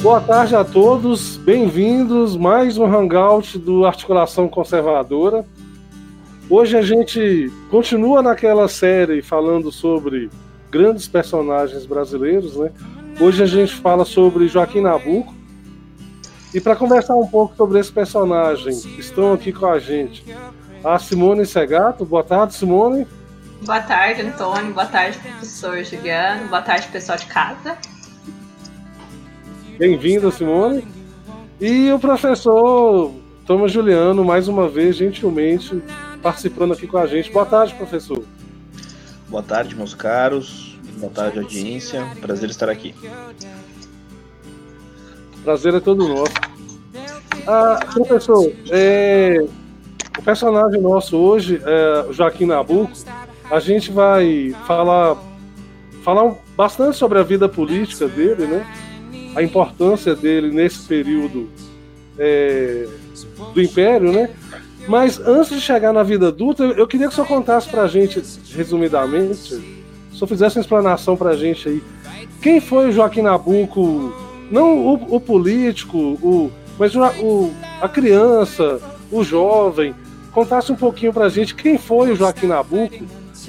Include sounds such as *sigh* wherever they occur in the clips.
Boa tarde a todos, bem-vindos mais um hangout do Articulação Conservadora. Hoje a gente continua naquela série falando sobre grandes personagens brasileiros, né? Hoje a gente fala sobre Joaquim Nabuco. E para conversar um pouco sobre esse personagem, estão aqui com a gente a Simone Segato. Boa tarde, Simone. Boa tarde, Antônio. Boa tarde, professor Juliano. Boa tarde, pessoal de casa. Bem-vindo, Simone. E o professor Thomas Juliano, mais uma vez, gentilmente participando aqui com a gente. Boa tarde, professor. Boa tarde, meus caros. Boa tarde, audiência. Prazer estar aqui. Prazer é todo nosso. Ah, professor, é, o personagem nosso hoje é Joaquim Nabuco. A gente vai falar, falar bastante sobre a vida política dele, né? A importância dele nesse período é, do Império, né? Mas antes de chegar na vida adulta, eu queria que o senhor contasse para a gente, resumidamente, se senhor fizesse uma explanação para a gente aí, quem foi o Joaquim Nabuco, não o, o político, o, mas o, o, a criança, o jovem, contasse um pouquinho para a gente quem foi o Joaquim Nabuco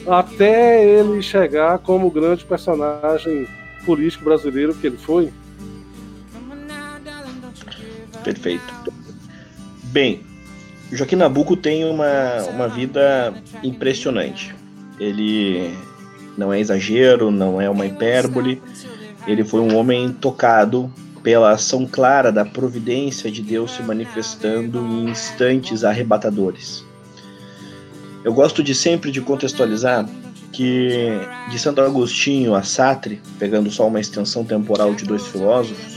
até ele chegar como grande personagem político brasileiro que ele foi. Perfeito. Bem, Joaquim Nabuco tem uma, uma vida impressionante. Ele não é exagero, não é uma hipérbole. Ele foi um homem tocado pela ação clara da providência de Deus se manifestando em instantes arrebatadores. Eu gosto de sempre de contextualizar que de Santo Agostinho a Sartre, pegando só uma extensão temporal de dois filósofos,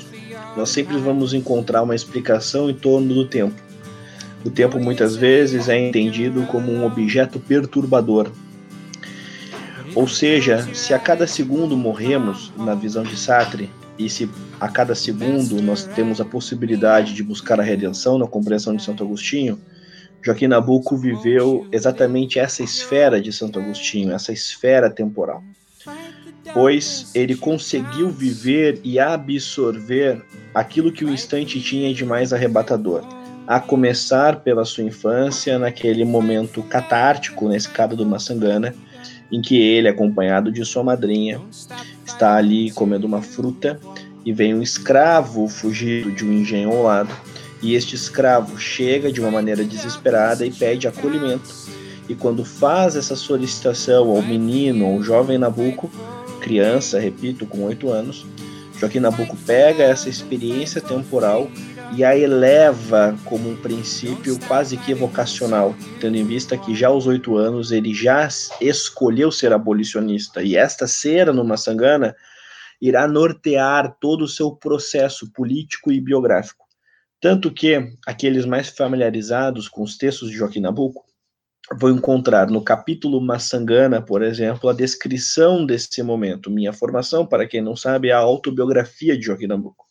nós sempre vamos encontrar uma explicação em torno do tempo. O tempo muitas vezes é entendido como um objeto perturbador. Ou seja, se a cada segundo morremos, na visão de Sartre, e se a cada segundo nós temos a possibilidade de buscar a redenção na compreensão de Santo Agostinho, Joaquim Nabuco viveu exatamente essa esfera de Santo Agostinho, essa esfera temporal pois ele conseguiu viver e absorver aquilo que o instante tinha de mais arrebatador, a começar pela sua infância, naquele momento catártico na escada do Maçangana, em que ele, acompanhado de sua madrinha, está ali comendo uma fruta e vem um escravo fugido de um engenho ao lado, e este escravo chega de uma maneira desesperada e pede acolhimento. E quando faz essa solicitação ao menino, ao jovem Nabucco, criança, repito, com oito anos, Joaquim Nabuco pega essa experiência temporal e a eleva como um princípio quase que vocacional, tendo em vista que já aos oito anos ele já escolheu ser abolicionista e esta cera no Massangana irá nortear todo o seu processo político e biográfico. Tanto que aqueles mais familiarizados com os textos de Joaquim Nabuco vou encontrar no capítulo Massangana, por exemplo, a descrição desse momento. Minha formação, para quem não sabe, é a autobiografia de Joaquim Nabuco.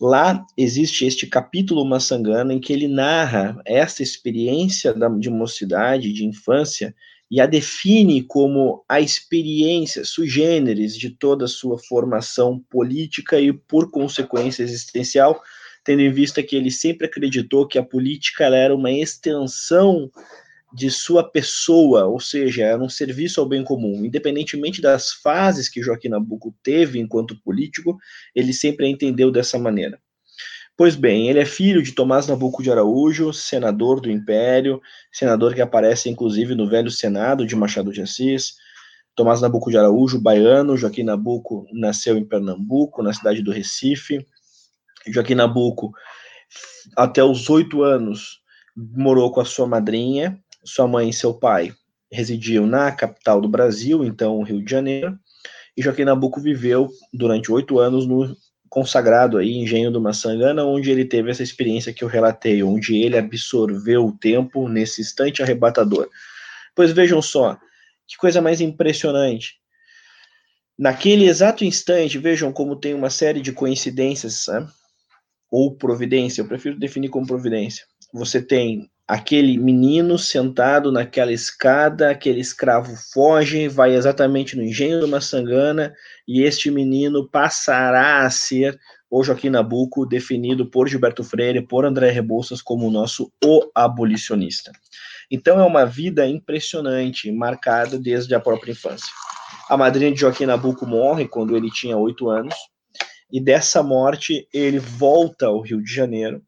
Lá existe este capítulo Massangana em que ele narra essa experiência de mocidade, de infância, e a define como a experiência sui generis de toda a sua formação política e, por consequência, existencial, tendo em vista que ele sempre acreditou que a política era uma extensão de sua pessoa, ou seja, era um serviço ao bem comum. Independentemente das fases que Joaquim Nabuco teve enquanto político, ele sempre a entendeu dessa maneira. Pois bem, ele é filho de Tomás Nabuco de Araújo, senador do Império, senador que aparece inclusive no velho Senado de Machado de Assis. Tomás Nabuco de Araújo, baiano, Joaquim Nabuco nasceu em Pernambuco, na cidade do Recife. Joaquim Nabuco, até os oito anos, morou com a sua madrinha, sua mãe e seu pai residiam na capital do Brasil, então Rio de Janeiro, e Joaquim Nabuco viveu durante oito anos no consagrado aí Engenho do Maçangana, onde ele teve essa experiência que eu relatei, onde ele absorveu o tempo nesse instante arrebatador. Pois vejam só, que coisa mais impressionante. Naquele exato instante, vejam como tem uma série de coincidências, né? ou providência, eu prefiro definir como providência. Você tem aquele menino sentado naquela escada, aquele escravo foge, vai exatamente no engenho do Maçangana, e este menino passará a ser o Joaquim Nabuco, definido por Gilberto Freire, por André Rebouças, como o nosso o abolicionista. Então é uma vida impressionante, marcada desde a própria infância. A madrinha de Joaquim Nabuco morre quando ele tinha oito anos, e dessa morte ele volta ao Rio de Janeiro,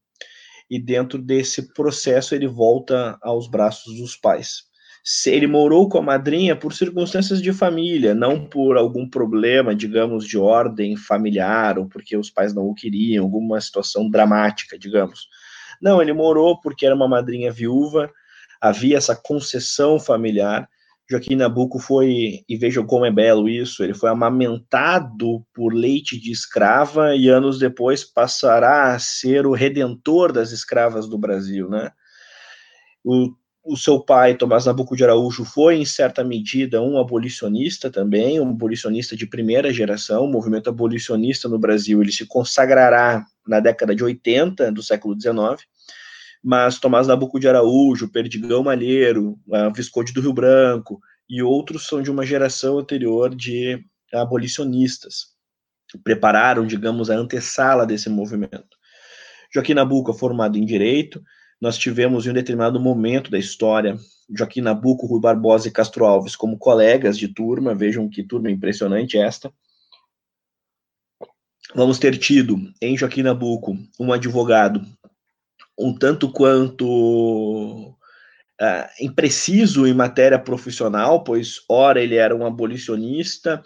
e dentro desse processo ele volta aos braços dos pais. Ele morou com a madrinha por circunstâncias de família, não por algum problema, digamos, de ordem familiar, ou porque os pais não o queriam, alguma situação dramática, digamos. Não, ele morou porque era uma madrinha viúva, havia essa concessão familiar. Joaquim Nabuco foi, e vejam como é belo isso, ele foi amamentado por leite de escrava e anos depois passará a ser o redentor das escravas do Brasil, né? O, o seu pai, Tomás Nabuco de Araújo, foi, em certa medida, um abolicionista também, um abolicionista de primeira geração. O movimento abolicionista no Brasil ele se consagrará na década de 80 do século XIX mas Tomás Nabuco de Araújo, Perdigão Malheiro, Visconde do Rio Branco e outros são de uma geração anterior de abolicionistas. Prepararam, digamos, a antessala desse movimento. Joaquim Nabuco é formado em Direito, nós tivemos em um determinado momento da história Joaquim Nabuco, Rui Barbosa e Castro Alves como colegas de turma, vejam que turma impressionante esta. Vamos ter tido em Joaquim Nabuco um advogado um tanto quanto uh, impreciso em matéria profissional, pois ora ele era um abolicionista,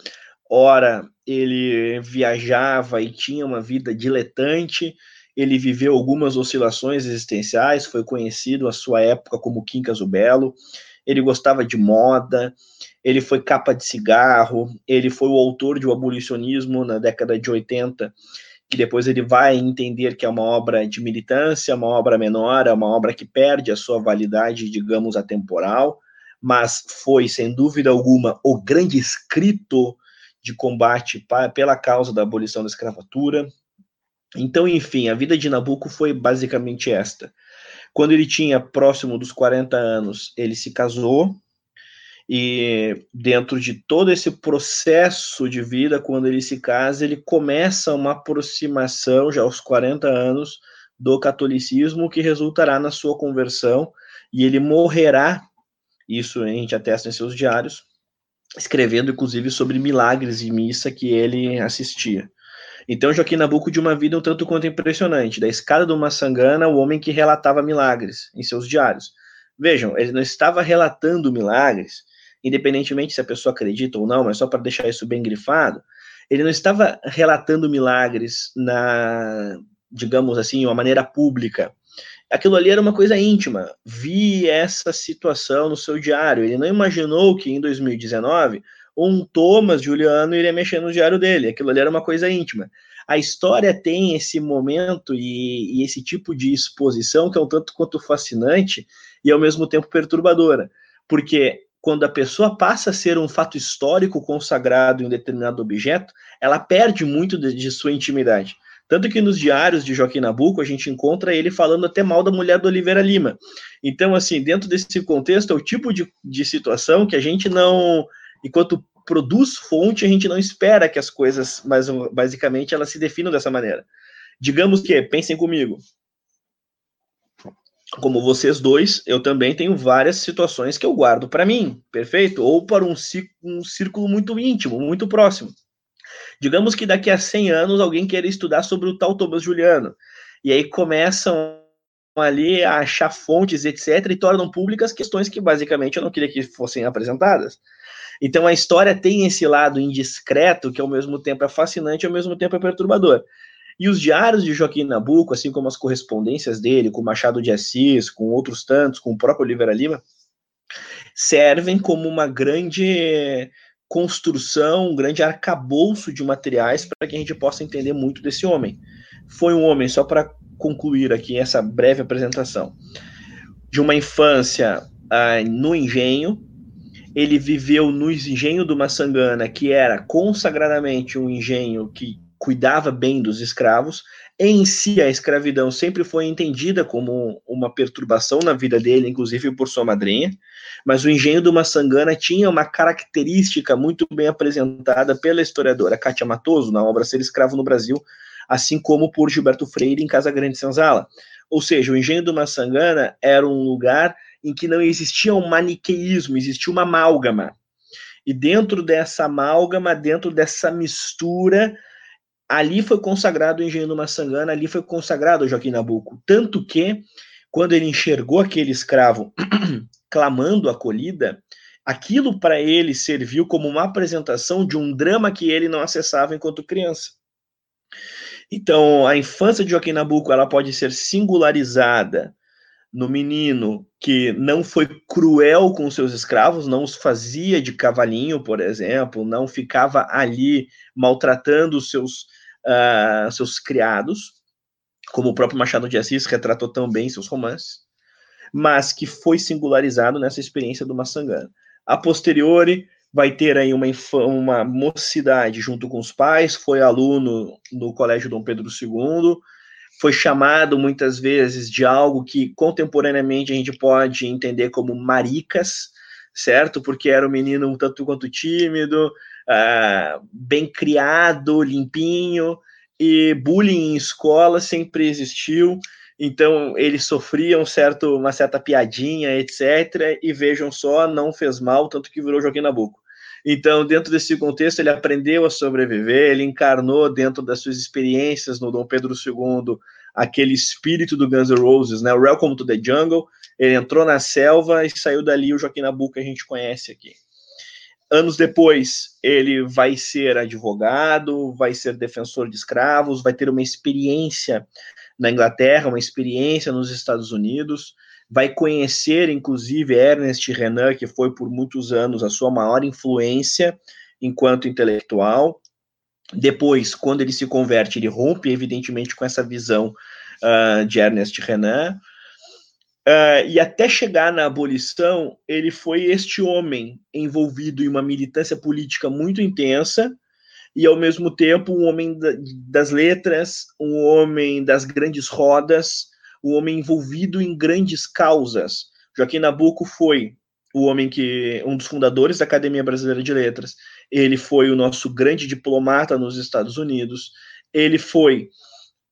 ora ele viajava e tinha uma vida diletante, ele viveu algumas oscilações existenciais, foi conhecido à sua época como Quincas o Belo, ele gostava de moda, ele foi capa de cigarro, ele foi o autor de O Abolicionismo na década de 80, que depois ele vai entender que é uma obra de militância, uma obra menor, é uma obra que perde a sua validade, digamos, atemporal, mas foi, sem dúvida alguma, o grande escrito de combate para, pela causa da abolição da escravatura. Então, enfim, a vida de Nabucco foi basicamente esta. Quando ele tinha próximo dos 40 anos, ele se casou, e dentro de todo esse processo de vida, quando ele se casa, ele começa uma aproximação, já aos 40 anos, do catolicismo, que resultará na sua conversão, e ele morrerá, isso a gente atesta em seus diários, escrevendo inclusive sobre milagres de missa que ele assistia. Então, Joaquim Nabuco de uma vida um tanto quanto impressionante, da escada do Massangana, o homem que relatava milagres em seus diários. Vejam, ele não estava relatando milagres independentemente se a pessoa acredita ou não, mas só para deixar isso bem grifado, ele não estava relatando milagres na, digamos assim, uma maneira pública. Aquilo ali era uma coisa íntima. Vi essa situação no seu diário. Ele não imaginou que em 2019 um Thomas Juliano iria mexer no diário dele. Aquilo ali era uma coisa íntima. A história tem esse momento e, e esse tipo de exposição que é um tanto quanto fascinante e ao mesmo tempo perturbadora. Porque quando a pessoa passa a ser um fato histórico consagrado em um determinado objeto, ela perde muito de, de, sua intimidade. Tanto que nos diários de Joaquim Nabuco a gente encontra ele falando até mal da mulher do Oliveira Lima. Então, assim, dentro desse contexto, é o tipo de, de situação que a gente não, enquanto produz fonte, a gente não espera que as coisas, mas basicamente, elas se definam dessa maneira. Digamos que, pensem comigo, como vocês dois, eu também tenho várias situações que eu guardo para mim, perfeito? Ou para um, um círculo muito íntimo, muito próximo. Digamos que daqui a 100 anos alguém queira estudar sobre o tal Thomas Juliano, e aí começam ali a achar fontes, etc., e tornam públicas questões que basicamente eu não queria que fossem apresentadas. Então a história tem esse lado indiscreto que ao mesmo tempo é fascinante ao mesmo tempo é perturbador. E os diários de Joaquim Nabuco, assim como as correspondências dele com Machado de Assis, com outros tantos, com o próprio Oliveira Lima, servem como uma grande construção, um grande arcabouço de materiais para que a gente possa entender muito desse homem. Foi um homem, só para concluir aqui essa breve apresentação, de uma infância ah, no engenho, ele viveu no engenho do Maçangana, que era consagradamente um engenho que cuidava bem dos escravos. Em si, a escravidão sempre foi entendida como uma perturbação na vida dele, inclusive por sua madrinha, mas o engenho do Maçangana tinha uma característica muito bem apresentada pela historiadora Kátia Matoso, na obra Ser Escravo no Brasil, assim como por Gilberto Freire em Casa Grande Senzala. Ou seja, o engenho do Maçangana era um lugar em que não existia um maniqueísmo, existia uma amálgama. E dentro dessa amálgama, dentro dessa mistura, ali foi consagrado o engenho do Maçangana, ali foi consagrado o Joaquim Nabuco. Tanto que, quando ele enxergou aquele escravo *clears throat* clamando acolhida, aquilo para ele serviu como uma apresentação de um drama que ele não acessava enquanto criança. Então, a infância de Joaquim Nabuco ela pode ser singularizada no menino que não foi cruel com seus escravos, não os fazia de cavalinho, por exemplo, não ficava ali maltratando os seus, uh, seus criados, como o próprio Machado de Assis retratou tão bem em seus romances, mas que foi singularizado nessa experiência do Maçangana. A posteriori, vai ter aí uma, uma mocidade junto com os pais, foi aluno no Colégio Dom Pedro II, foi chamado muitas vezes de algo que contemporaneamente a gente pode entender como maricas, certo? Porque era um menino um tanto quanto tímido, uh, bem criado, limpinho, e bullying em escola sempre existiu, então ele sofria um certo, uma certa piadinha, etc. E vejam só, não fez mal, tanto que virou Joaquim Nabuco. Então, dentro desse contexto, ele aprendeu a sobreviver, ele encarnou dentro das suas experiências no Dom Pedro II aquele espírito do Guns N' Roses, né? Welcome to the Jungle. Ele entrou na selva e saiu dali o Joaquim Nabuco que a gente conhece aqui. Anos depois, ele vai ser advogado, vai ser defensor de escravos, vai ter uma experiência na Inglaterra, uma experiência nos Estados Unidos, vai conhecer, inclusive, Ernest Renan, que foi por muitos anos a sua maior influência enquanto intelectual. Depois, quando ele se converte, ele rompe, evidentemente, com essa visão uh, de Ernest Renan. Uh, e até chegar na abolição, ele foi este homem envolvido em uma militância política muito intensa, e ao mesmo tempo um homem das letras, um homem das grandes rodas, um homem envolvido em grandes causas. Joaquim Nabuco foi o homem que um dos fundadores da Academia Brasileira de Letras. Ele foi o nosso grande diplomata nos Estados Unidos. Ele foi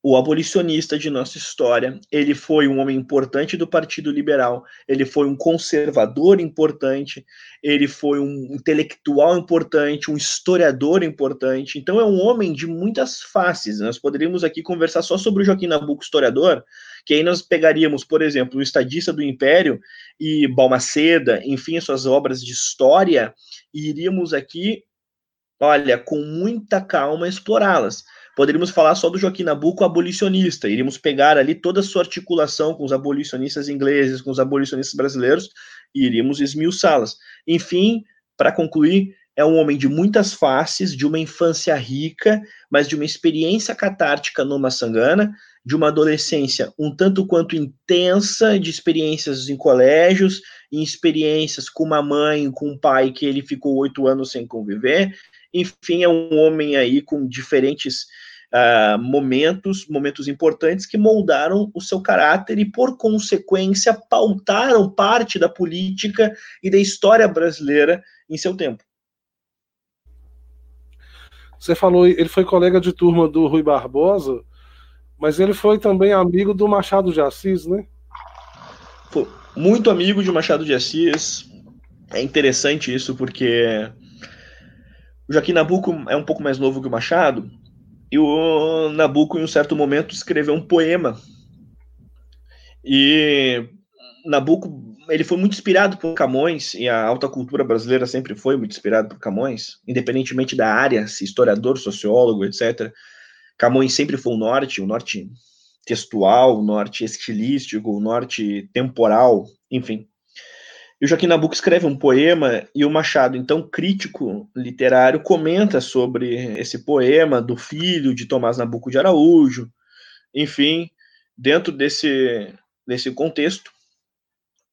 o abolicionista de nossa história. Ele foi um homem importante do Partido Liberal, ele foi um conservador importante, ele foi um intelectual importante, um historiador importante. Então é um homem de muitas faces. Nós poderíamos aqui conversar só sobre o Joaquim Nabuco, historiador, que aí nós pegaríamos, por exemplo, o Estadista do Império e Balmaceda, enfim, as suas obras de história, e iríamos aqui, olha, com muita calma explorá-las poderíamos falar só do Joaquim Nabuco abolicionista, iríamos pegar ali toda a sua articulação com os abolicionistas ingleses, com os abolicionistas brasileiros, e iríamos esmiuçá-las. Enfim, para concluir, é um homem de muitas faces, de uma infância rica, mas de uma experiência catártica no Maçangana, de uma adolescência um tanto quanto intensa, de experiências em colégios, em experiências com uma mãe, com um pai que ele ficou oito anos sem conviver. Enfim, é um homem aí com diferentes uh, momentos, momentos importantes que moldaram o seu caráter e, por consequência, pautaram parte da política e da história brasileira em seu tempo. Você falou, ele foi colega de turma do Rui Barbosa, mas ele foi também amigo do Machado de Assis, né? Foi muito amigo de Machado de Assis. É interessante isso porque o Joaquim Nabuco é um pouco mais novo que o Machado, e o Nabucco, em um certo momento, escreveu um poema. E Nabucco, ele foi muito inspirado por Camões, e a alta cultura brasileira sempre foi muito inspirada por Camões, independentemente da área, se historiador, sociólogo, etc. Camões sempre foi o norte, o norte textual, o norte estilístico, o norte temporal, enfim. E o Joaquim Nabuco escreve um poema e o Machado, então crítico literário, comenta sobre esse poema do filho de Tomás Nabuco de Araújo. Enfim, dentro desse, desse contexto,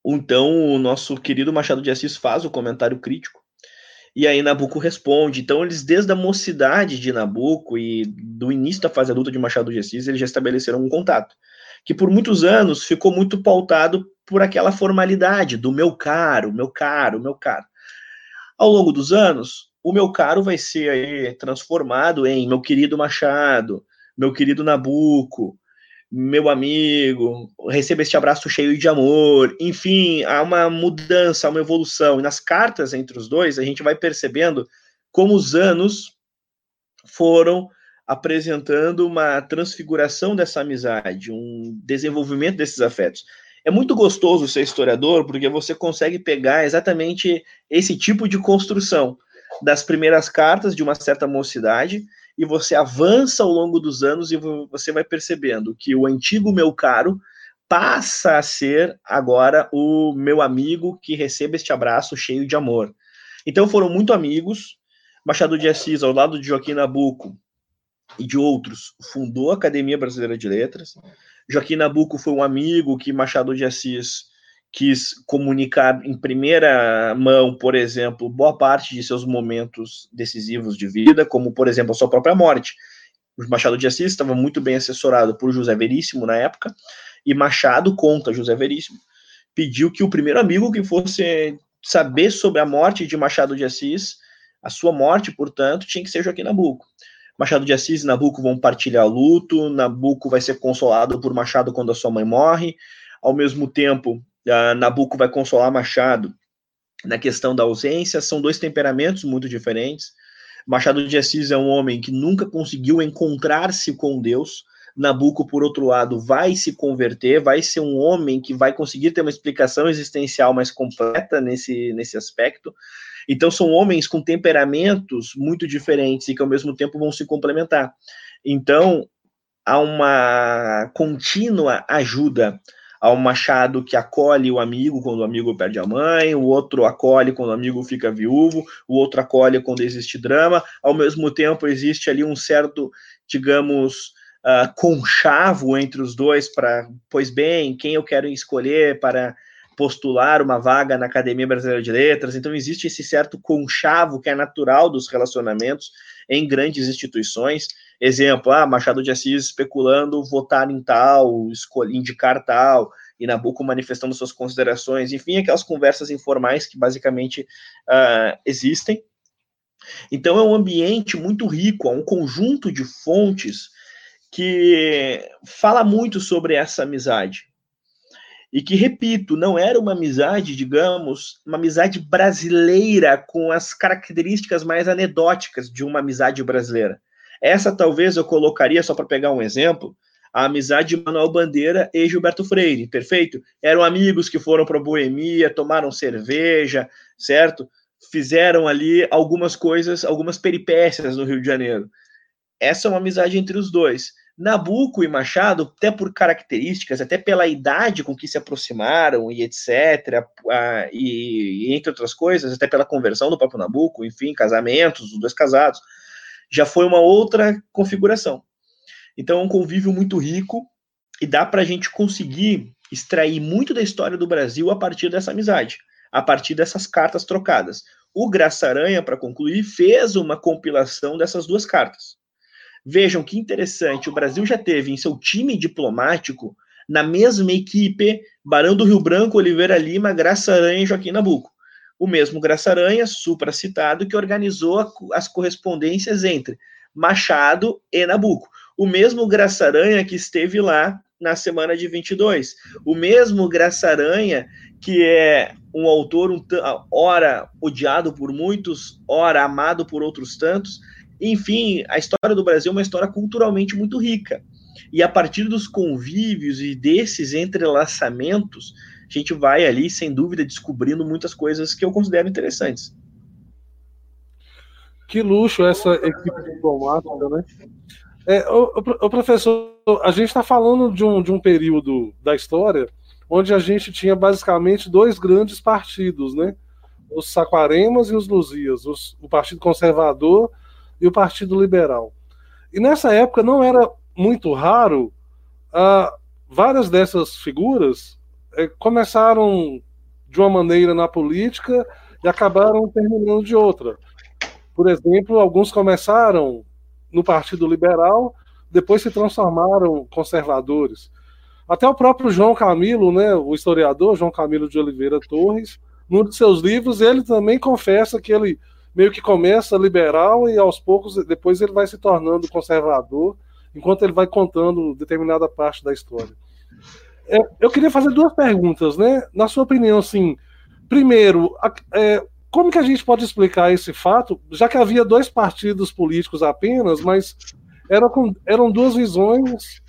então o nosso querido Machado de Assis faz o comentário crítico e aí Nabuco responde. Então eles desde a mocidade de Nabuco e do início da fase adulta de Machado de Assis, eles já estabeleceram um contato que por muitos anos ficou muito pautado por aquela formalidade do meu caro, meu caro, meu caro. Ao longo dos anos, o meu caro vai ser aí transformado em meu querido Machado, meu querido Nabuco, meu amigo, receba este abraço cheio de amor. Enfim, há uma mudança, há uma evolução. E nas cartas entre os dois, a gente vai percebendo como os anos foram apresentando uma transfiguração dessa amizade, um desenvolvimento desses afetos. É muito gostoso ser historiador, porque você consegue pegar exatamente esse tipo de construção das primeiras cartas de uma certa mocidade e você avança ao longo dos anos e você vai percebendo que o antigo meu caro passa a ser agora o meu amigo que recebe este abraço cheio de amor. Então foram muito amigos. Machado de Assis, ao lado de Joaquim Nabuco e de outros, fundou a Academia Brasileira de Letras. Joaquim Nabuco foi um amigo que Machado de Assis quis comunicar em primeira mão, por exemplo, boa parte de seus momentos decisivos de vida, como, por exemplo, a sua própria morte. Machado de Assis estava muito bem assessorado por José Veríssimo na época, e Machado conta José Veríssimo, pediu que o primeiro amigo que fosse saber sobre a morte de Machado de Assis, a sua morte, portanto, tinha que ser Joaquim Nabuco. Machado de Assis e Nabuco vão partilhar luto, Nabuco vai ser consolado por Machado quando a sua mãe morre, ao mesmo tempo, Nabucco vai consolar Machado na questão da ausência, são dois temperamentos muito diferentes. Machado de Assis é um homem que nunca conseguiu encontrar-se com Deus. Nabucco, por outro lado, vai se converter, vai ser um homem que vai conseguir ter uma explicação existencial mais completa nesse, nesse aspecto. Então, são homens com temperamentos muito diferentes e que, ao mesmo tempo, vão se complementar. Então, há uma contínua ajuda um Machado que acolhe o amigo quando o amigo perde a mãe, o outro acolhe quando o amigo fica viúvo, o outro acolhe quando existe drama. Ao mesmo tempo, existe ali um certo, digamos, uh, conchavo entre os dois para, pois bem, quem eu quero escolher para postular uma vaga na Academia Brasileira de Letras. Então, existe esse certo conchavo que é natural dos relacionamentos em grandes instituições. Exemplo, ah, Machado de Assis especulando votar em tal, escolher, indicar tal, e Nabucco manifestando suas considerações, enfim, aquelas conversas informais que basicamente uh, existem. Então é um ambiente muito rico, é um conjunto de fontes que fala muito sobre essa amizade. E que, repito, não era uma amizade, digamos, uma amizade brasileira com as características mais anedóticas de uma amizade brasileira. Essa talvez eu colocaria, só para pegar um exemplo, a amizade de Manuel Bandeira e Gilberto Freire, perfeito? Eram amigos que foram para a boemia, tomaram cerveja, certo? Fizeram ali algumas coisas, algumas peripécias no Rio de Janeiro. Essa é uma amizade entre os dois. Nabucco e Machado, até por características, até pela idade com que se aproximaram e etc., e, e entre outras coisas, até pela conversão do próprio Nabucco, enfim, casamentos, os dois casados, já foi uma outra configuração. Então é um convívio muito rico e dá para a gente conseguir extrair muito da história do Brasil a partir dessa amizade, a partir dessas cartas trocadas. O Graça Aranha, para concluir, fez uma compilação dessas duas cartas. Vejam que interessante, o Brasil já teve em seu time diplomático, na mesma equipe, Barão do Rio Branco, Oliveira Lima, Graça Aranha e Joaquim Nabuco o mesmo Graça Aranha, supracitado, que organizou as correspondências entre Machado e Nabucco. O mesmo Graça Aranha que esteve lá na semana de 22. O mesmo Graça Aranha, que é um autor um ora odiado por muitos, ora amado por outros tantos. Enfim, a história do Brasil é uma história culturalmente muito rica. E a partir dos convívios e desses entrelaçamentos, a gente vai ali, sem dúvida, descobrindo muitas coisas que eu considero interessantes. Que luxo essa equipe diplomática, né? É, o, o, professor, a gente está falando de um, de um período da história onde a gente tinha basicamente dois grandes partidos, né? Os Saquaremas e os Luzias, os, o Partido Conservador e o Partido Liberal. E nessa época não era muito raro uh, várias dessas figuras é, começaram de uma maneira na política e acabaram terminando de outra. Por exemplo, alguns começaram no Partido Liberal, depois se transformaram conservadores. Até o próprio João Camilo, né, o historiador João Camilo de Oliveira Torres, num de seus livros, ele também confessa que ele meio que começa liberal e aos poucos depois ele vai se tornando conservador enquanto ele vai contando determinada parte da história. É, eu queria fazer duas perguntas, né? Na sua opinião, assim, primeiro, é, como que a gente pode explicar esse fato, já que havia dois partidos políticos apenas, mas eram, eram duas visões,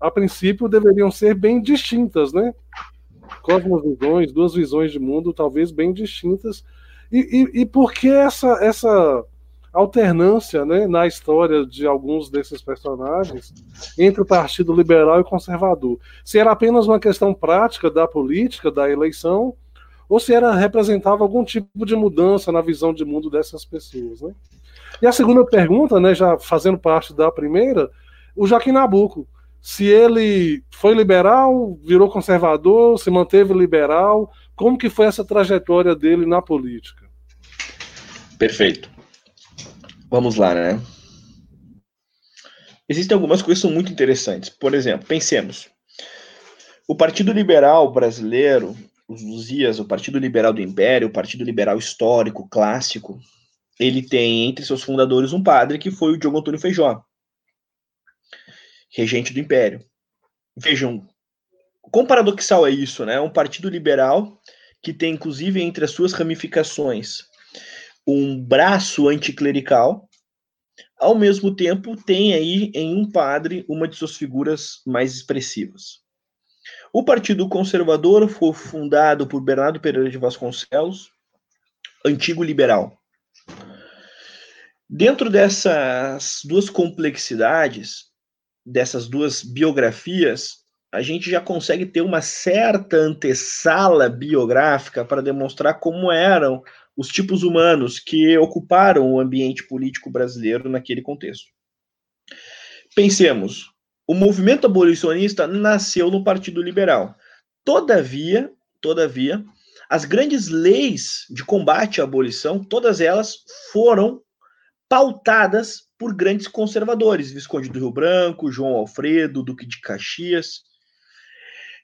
a princípio, deveriam ser bem distintas, né? Cosmovisões, duas visões de mundo talvez bem distintas. E, e, por que essa, essa alternância né, na história de alguns desses personagens entre o Partido Liberal e Conservador? Se era apenas uma questão prática da política, da eleição, ou se era representava algum tipo de mudança na visão de mundo dessas pessoas, né? E a segunda pergunta, né, já fazendo parte da primeira, o Joaquim Nabuco, se ele foi liberal, virou conservador, se manteve liberal, como que foi essa trajetória dele na política? Perfeito. Vamos lá, né? Existem algumas coisas muito interessantes. Por exemplo, pensemos. O Partido Liberal Brasileiro, os Luzias, o Partido Liberal do Império, o Partido Liberal Histórico, clássico, ele tem entre seus fundadores um padre que foi o Diogo Antônio Feijó, regente do Império. Vejam, quão paradoxal é isso, né? Um partido liberal que tem, inclusive, entre as suas ramificações, um braço anticlerical, ao mesmo tempo tem aí em um padre uma de suas figuras mais expressivas. O Partido Conservador foi fundado por Bernardo Pereira de Vasconcelos, antigo liberal. Dentro dessas duas complexidades, dessas duas biografias, a gente já consegue ter uma certa antessala biográfica para demonstrar como eram os tipos humanos que ocuparam o ambiente político brasileiro naquele contexto. Pensemos, o movimento abolicionista nasceu no Partido Liberal. Todavia, todavia, as grandes leis de combate à abolição, todas elas foram pautadas por grandes conservadores, Visconde do Rio Branco, João Alfredo, Duque de Caxias.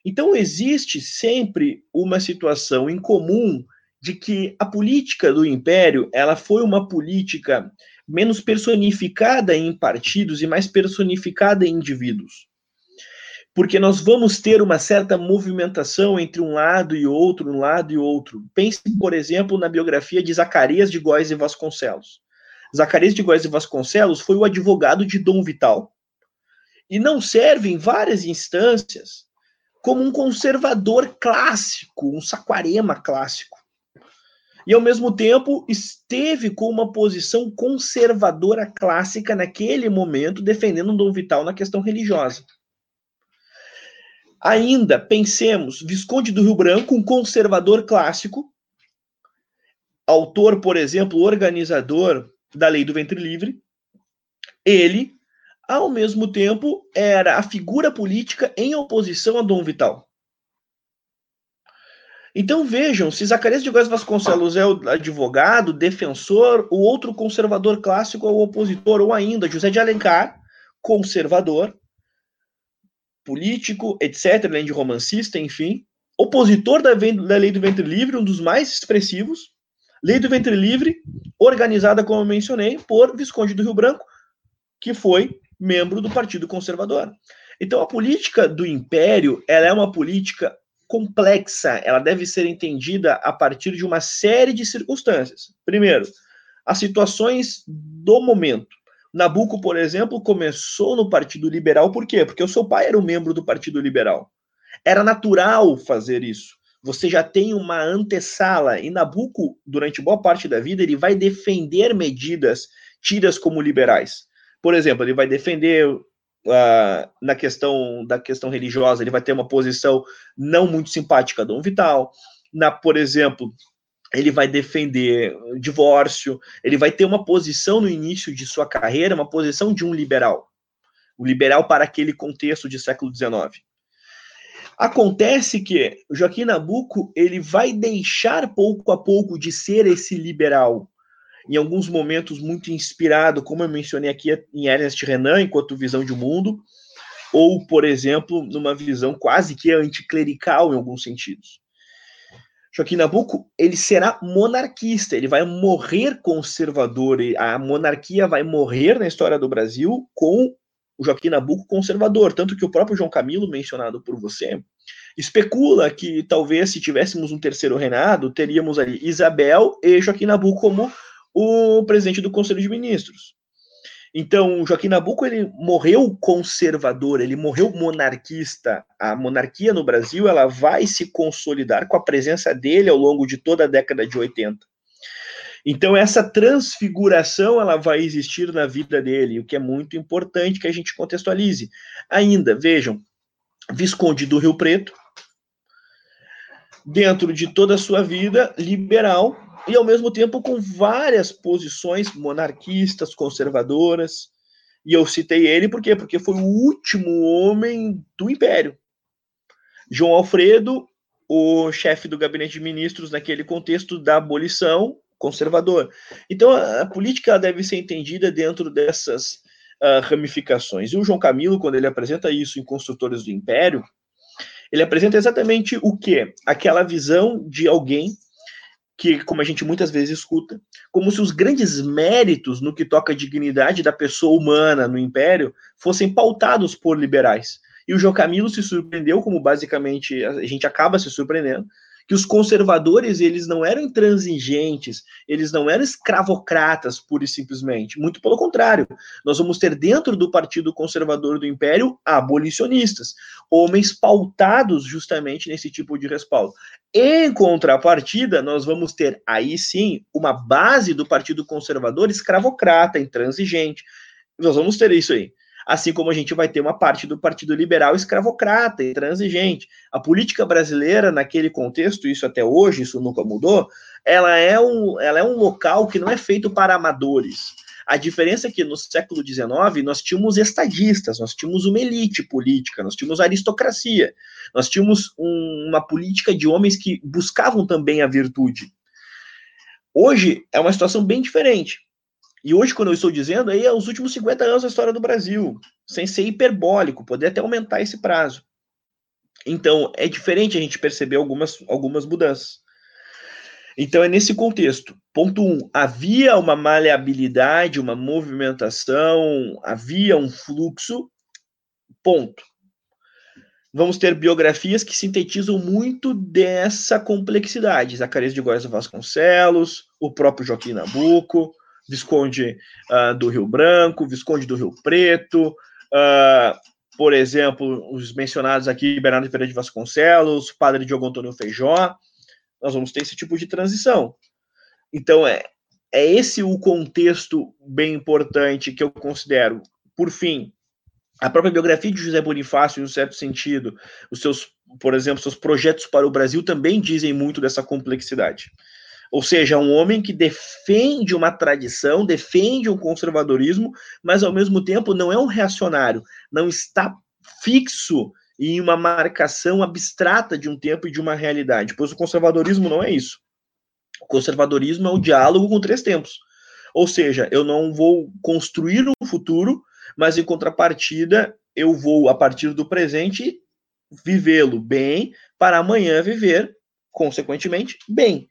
Então existe sempre uma situação em comum de que a política do império, ela foi uma política menos personificada em partidos e mais personificada em indivíduos. Porque nós vamos ter uma certa movimentação entre um lado e outro, um lado e outro. Pense, por exemplo, na biografia de Zacarias de Góes e Vasconcelos. Zacarias de Góes e Vasconcelos foi o advogado de Dom Vital. E não serve em várias instâncias como um conservador clássico, um saquarema clássico e ao mesmo tempo esteve com uma posição conservadora clássica naquele momento, defendendo Dom Vital na questão religiosa. Ainda, pensemos, Visconde do Rio Branco, um conservador clássico, autor, por exemplo, organizador da Lei do Ventre Livre, ele, ao mesmo tempo, era a figura política em oposição a Dom Vital. Então vejam, se Zacarias de Góes Vasconcelos é o advogado, defensor, o outro conservador clássico é o opositor, ou ainda José de Alencar, conservador, político, etc., além de romancista, enfim, opositor da, da Lei do Ventre Livre, um dos mais expressivos, Lei do Ventre Livre, organizada, como eu mencionei, por Visconde do Rio Branco, que foi membro do Partido Conservador. Então, a política do Império ela é uma política complexa, ela deve ser entendida a partir de uma série de circunstâncias. Primeiro, as situações do momento. Nabucco, por exemplo, começou no Partido Liberal, por quê? Porque o seu pai era um membro do Partido Liberal. Era natural fazer isso. Você já tem uma antessala, e Nabucco, durante boa parte da vida, ele vai defender medidas tidas como liberais. Por exemplo, ele vai defender uh, na questão da questão religiosa, ele vai ter uma posição não muito simpática a Dom Vital. Na, por exemplo, ele vai defender divórcio, ele vai ter uma posição no início de sua carreira, uma posição de um liberal. O liberal para aquele contexto de século XIX. Acontece que Joaquim Nabuco ele vai deixar pouco a pouco de ser esse liberal em alguns momentos muito inspirado, como eu mencionei aqui em Ernest Renan, enquanto visão de mundo, ou, por exemplo, numa visão quase que anticlerical em alguns sentidos. Joaquim Nabuco, ele será monarquista, ele vai morrer conservador, a monarquia vai morrer na história do Brasil com o Joaquim Nabuco conservador, tanto que o próprio João Camilo, mencionado por você, especula que talvez se tivéssemos um terceiro reinado, teríamos ali Isabel e Joaquim Nabuco como o presidente do Conselho de Ministros. Então, Joaquim Nabuco ele morreu conservador, ele morreu monarquista. A monarquia no Brasil ela vai se consolidar com a presença dele ao longo de toda a década de 80. Então essa transfiguração ela vai existir na vida dele, o que é muito importante que a gente contextualize. Ainda, vejam, Visconde do Rio Preto, dentro de toda a sua vida liberal e ao mesmo tempo com várias posições monarquistas, conservadoras. E eu citei ele por quê? Porque foi o último homem do império. João Alfredo, o chefe do gabinete de ministros naquele contexto da abolição, conservador. Então, a, a política deve ser entendida dentro dessas uh, ramificações. E o João Camilo, quando ele apresenta isso em Construtores do Império, ele apresenta exatamente o que? Aquela visão de alguém que, como a gente muitas vezes escuta, como se os grandes méritos no que toca a dignidade da pessoa humana no Império fossem pautados por liberais. E o João Camilo se surpreendeu, como basicamente a gente acaba se surpreendendo, que os conservadores eles não eram intransigentes, eles não eram escravocratas, pura e simplesmente. Muito pelo contrário, nós vamos ter dentro do Partido Conservador do Império abolicionistas, homens pautados justamente nesse tipo de respaldo. Em contrapartida, nós vamos ter aí sim uma base do Partido Conservador escravocrata, intransigente. Nós vamos ter isso aí assim como a gente vai ter uma parte do Partido Liberal escravocrata e transigente. A política brasileira, naquele contexto, isso até hoje, isso nunca mudou, ela é um, ela é um local que não é feito para amadores. A diferença é que no século XIX nós tínhamos estadistas, nós tínhamos uma elite política, nós tínhamos aristocracia, nós tínhamos um, uma política de homens que buscavam também a virtude. Hoje é uma situação bem diferente. E hoje, quando eu estou dizendo, aí é os últimos 50 anos da história do Brasil, sem ser hiperbólico, poder até aumentar esse prazo. Então, é diferente a gente perceber algumas, algumas mudanças. Então, é nesse contexto. Ponto 1. Um, havia uma maleabilidade, uma movimentação, havia um fluxo. Ponto. Vamos ter biografias que sintetizam muito dessa complexidade. Zacarias de Góes Vasconcelos, o próprio Joaquim Nabuco, Visconde uh, do Rio Branco, Visconde do Rio Preto, uh, por exemplo, os mencionados aqui, Bernardo Pereira de Vasconcelos, Padre Diogo Antônio Feijó, nós vamos ter esse tipo de transição. Então, é, é esse o contexto bem importante que eu considero. Por fim, a própria biografia de José Bonifácio, em um certo sentido, os seus, por exemplo, seus projetos para o Brasil também dizem muito dessa complexidade. Ou seja, um homem que defende uma tradição, defende um conservadorismo, mas ao mesmo tempo não é um reacionário, não está fixo em uma marcação abstrata de um tempo e de uma realidade, pois o conservadorismo não é isso. O conservadorismo é o diálogo com três tempos. Ou seja, eu não vou construir um futuro, mas em contrapartida, eu vou, a partir do presente, vivê-lo bem, para amanhã viver, consequentemente, bem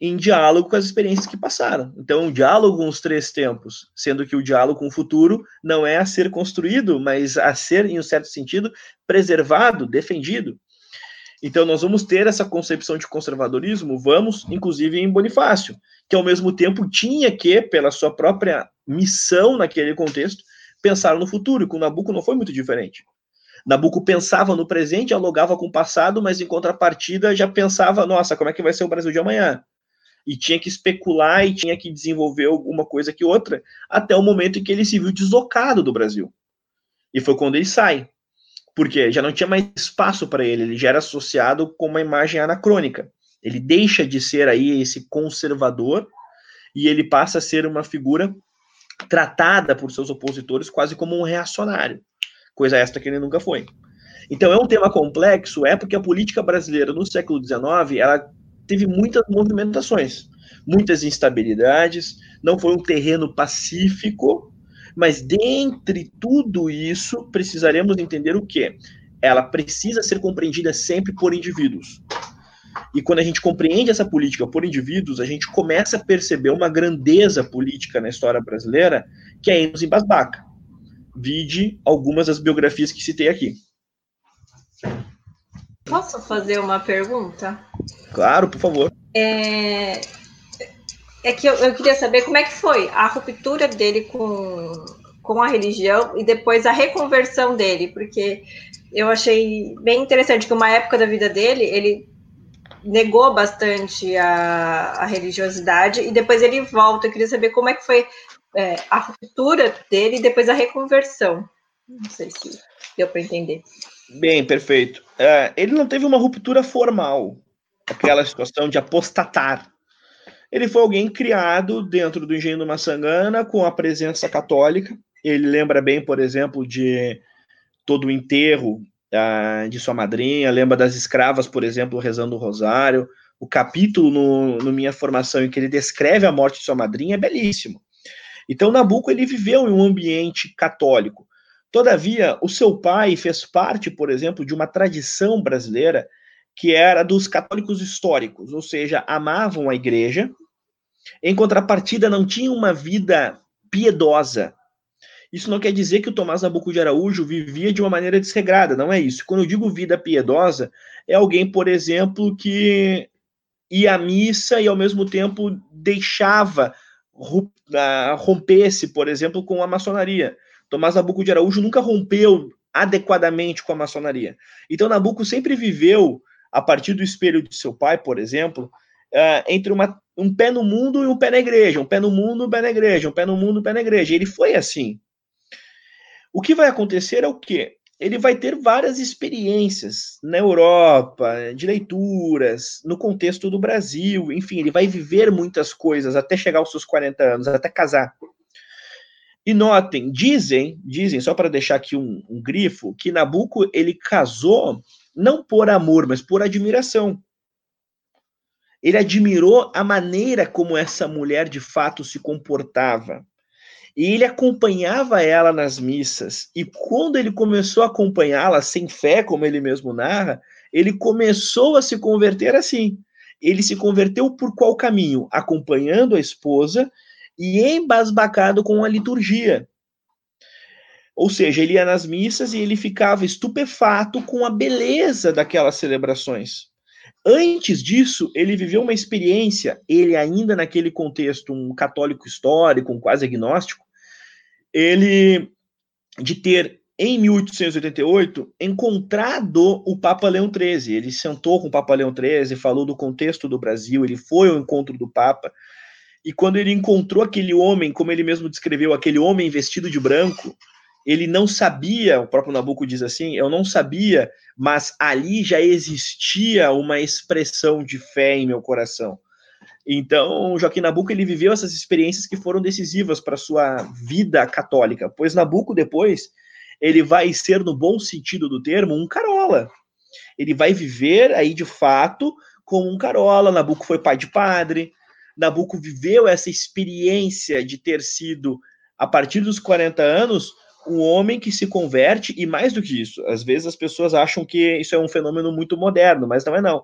em diálogo com as experiências que passaram. Então, um diálogo com os três tempos, sendo que o diálogo com o futuro não é a ser construído, mas a ser, em um certo sentido, preservado, defendido. Então, nós vamos ter essa concepção de conservadorismo, vamos, inclusive, em Bonifácio, que ao mesmo tempo tinha que, pela sua própria missão naquele contexto, pensar no futuro, e com Nabucco não foi muito diferente. Nabucco pensava no presente, dialogava com o passado, mas em contrapartida já pensava, nossa, como é que vai ser o Brasil de amanhã? E tinha que especular e tinha que desenvolver alguma coisa que outra, até o momento em que ele se viu deslocado do Brasil. E foi quando ele sai. Porque já não tinha mais espaço para ele, ele já era associado com uma imagem anacrônica. Ele deixa de ser aí esse conservador e ele passa a ser uma figura tratada por seus opositores quase como um reacionário, coisa esta que ele nunca foi. Então é um tema complexo, é porque a política brasileira no século XIX ela teve muitas movimentações, muitas instabilidades, não foi um terreno pacífico, mas dentre tudo isso, precisaremos entender o que? Ela precisa ser compreendida sempre por indivíduos. E quando a gente compreende essa política por indivíduos, a gente começa a perceber uma grandeza política na história brasileira que é nos embasbaca. vide algumas das biografias que citei aqui. Posso fazer uma pergunta? Claro, por favor. É, é que eu, eu, queria saber como é que foi a ruptura dele com, com a religião e depois a reconversão dele, porque eu achei bem interessante que uma época da vida dele, ele negou bastante a, a religiosidade e depois ele volta. Eu queria saber como é que foi é, a ruptura dele e depois a reconversão. Não sei se deu para entender. Bem, perfeito. Uh, ele não teve uma ruptura formal, aquela situação de apostatar. Ele foi alguém criado dentro do engenho do Maçangana com a presença católica. Ele lembra bem, por exemplo, de todo o enterro uh, de sua madrinha, lembra das escravas, por exemplo, rezando o rosário. O capítulo no, no Minha Formação em que ele descreve a morte de sua madrinha é belíssimo. Então, Nabucco ele viveu em um ambiente católico. Todavia, o seu pai fez parte, por exemplo, de uma tradição brasileira que era dos católicos históricos, ou seja, amavam a igreja, em contrapartida não tinham uma vida piedosa. Isso não quer dizer que o Tomás Nabuco de Araújo vivia de uma maneira desregrada, não é isso. Quando eu digo vida piedosa, é alguém, por exemplo, que ia à missa e ao mesmo tempo deixava romper-se, por exemplo, com a maçonaria. Tomás Nabuco de Araújo nunca rompeu adequadamente com a maçonaria. Então, Nabuco sempre viveu, a partir do espelho de seu pai, por exemplo, uh, entre uma, um pé no mundo e um pé na igreja, um pé no mundo e um pé na igreja, um pé no mundo e um pé na igreja. Ele foi assim. O que vai acontecer é o quê? Ele vai ter várias experiências na Europa, de leituras, no contexto do Brasil, enfim, ele vai viver muitas coisas até chegar aos seus 40 anos, até casar. E notem, dizem, dizem, só para deixar aqui um, um, grifo, que Nabucco ele casou não por amor, mas por admiração. Ele admirou a maneira como essa mulher de fato se comportava. E ele acompanhava ela nas missas. E quando ele começou a acompanhá-la sem fé, como ele mesmo narra, ele começou a se converter assim. Ele se converteu por qual caminho? Acompanhando a esposa e embasbacado com a liturgia. Ou seja, ele ia nas missas e ele ficava estupefato com a beleza daquelas celebrações. Antes disso, ele viveu uma experiência, ele ainda naquele contexto, um católico histórico, um quase agnóstico, ele de ter em 1888 encontrado o Papa Leão XIII. Ele sentou com o Papa Leão XIII, falou do contexto do Brasil, ele foi ao encontro do Papa e quando ele encontrou aquele homem, como ele mesmo descreveu, aquele homem vestido de branco, ele não sabia, o próprio Nabucco diz assim, eu não sabia, mas ali já existia uma expressão de fé em meu coração. Então, Joaquim Nabucco ele viveu essas experiências que foram decisivas para sua vida católica, pois Nabucco depois ele vai ser no bom sentido do termo um carola. Ele vai viver aí de fato como um carola. Nabucco foi pai de padre, Nabucco viveu essa experiência de ter sido, a partir dos 40 anos, um homem que se converte, e mais do que isso, às vezes as pessoas acham que isso é um fenômeno muito moderno, mas não é não.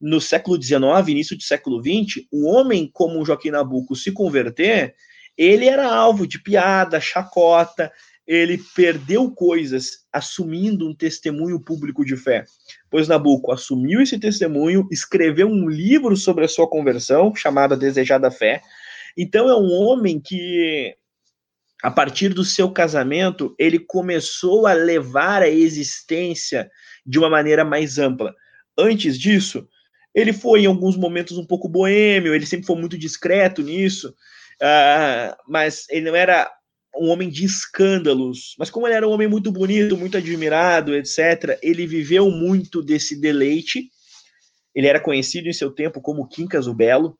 No século XIX, início do século XX, um homem como Joaquim Nabucco se converter, ele era alvo de piada, chacota, ele perdeu coisas assumindo um testemunho público de fé. Pois Nabucco assumiu esse testemunho, escreveu um livro sobre a sua conversão, chamado Desejada Fé. Então é um homem que a partir do seu casamento, ele começou a levar a existência de uma maneira mais ampla. Antes disso, ele foi em alguns momentos um pouco boêmio, ele sempre foi muito discreto nisso, uh, mas ele não era um homem de escândalos, mas como ele era um homem muito bonito, muito admirado, etc., ele viveu muito desse deleite. Ele era conhecido em seu tempo como Quincas o Belo,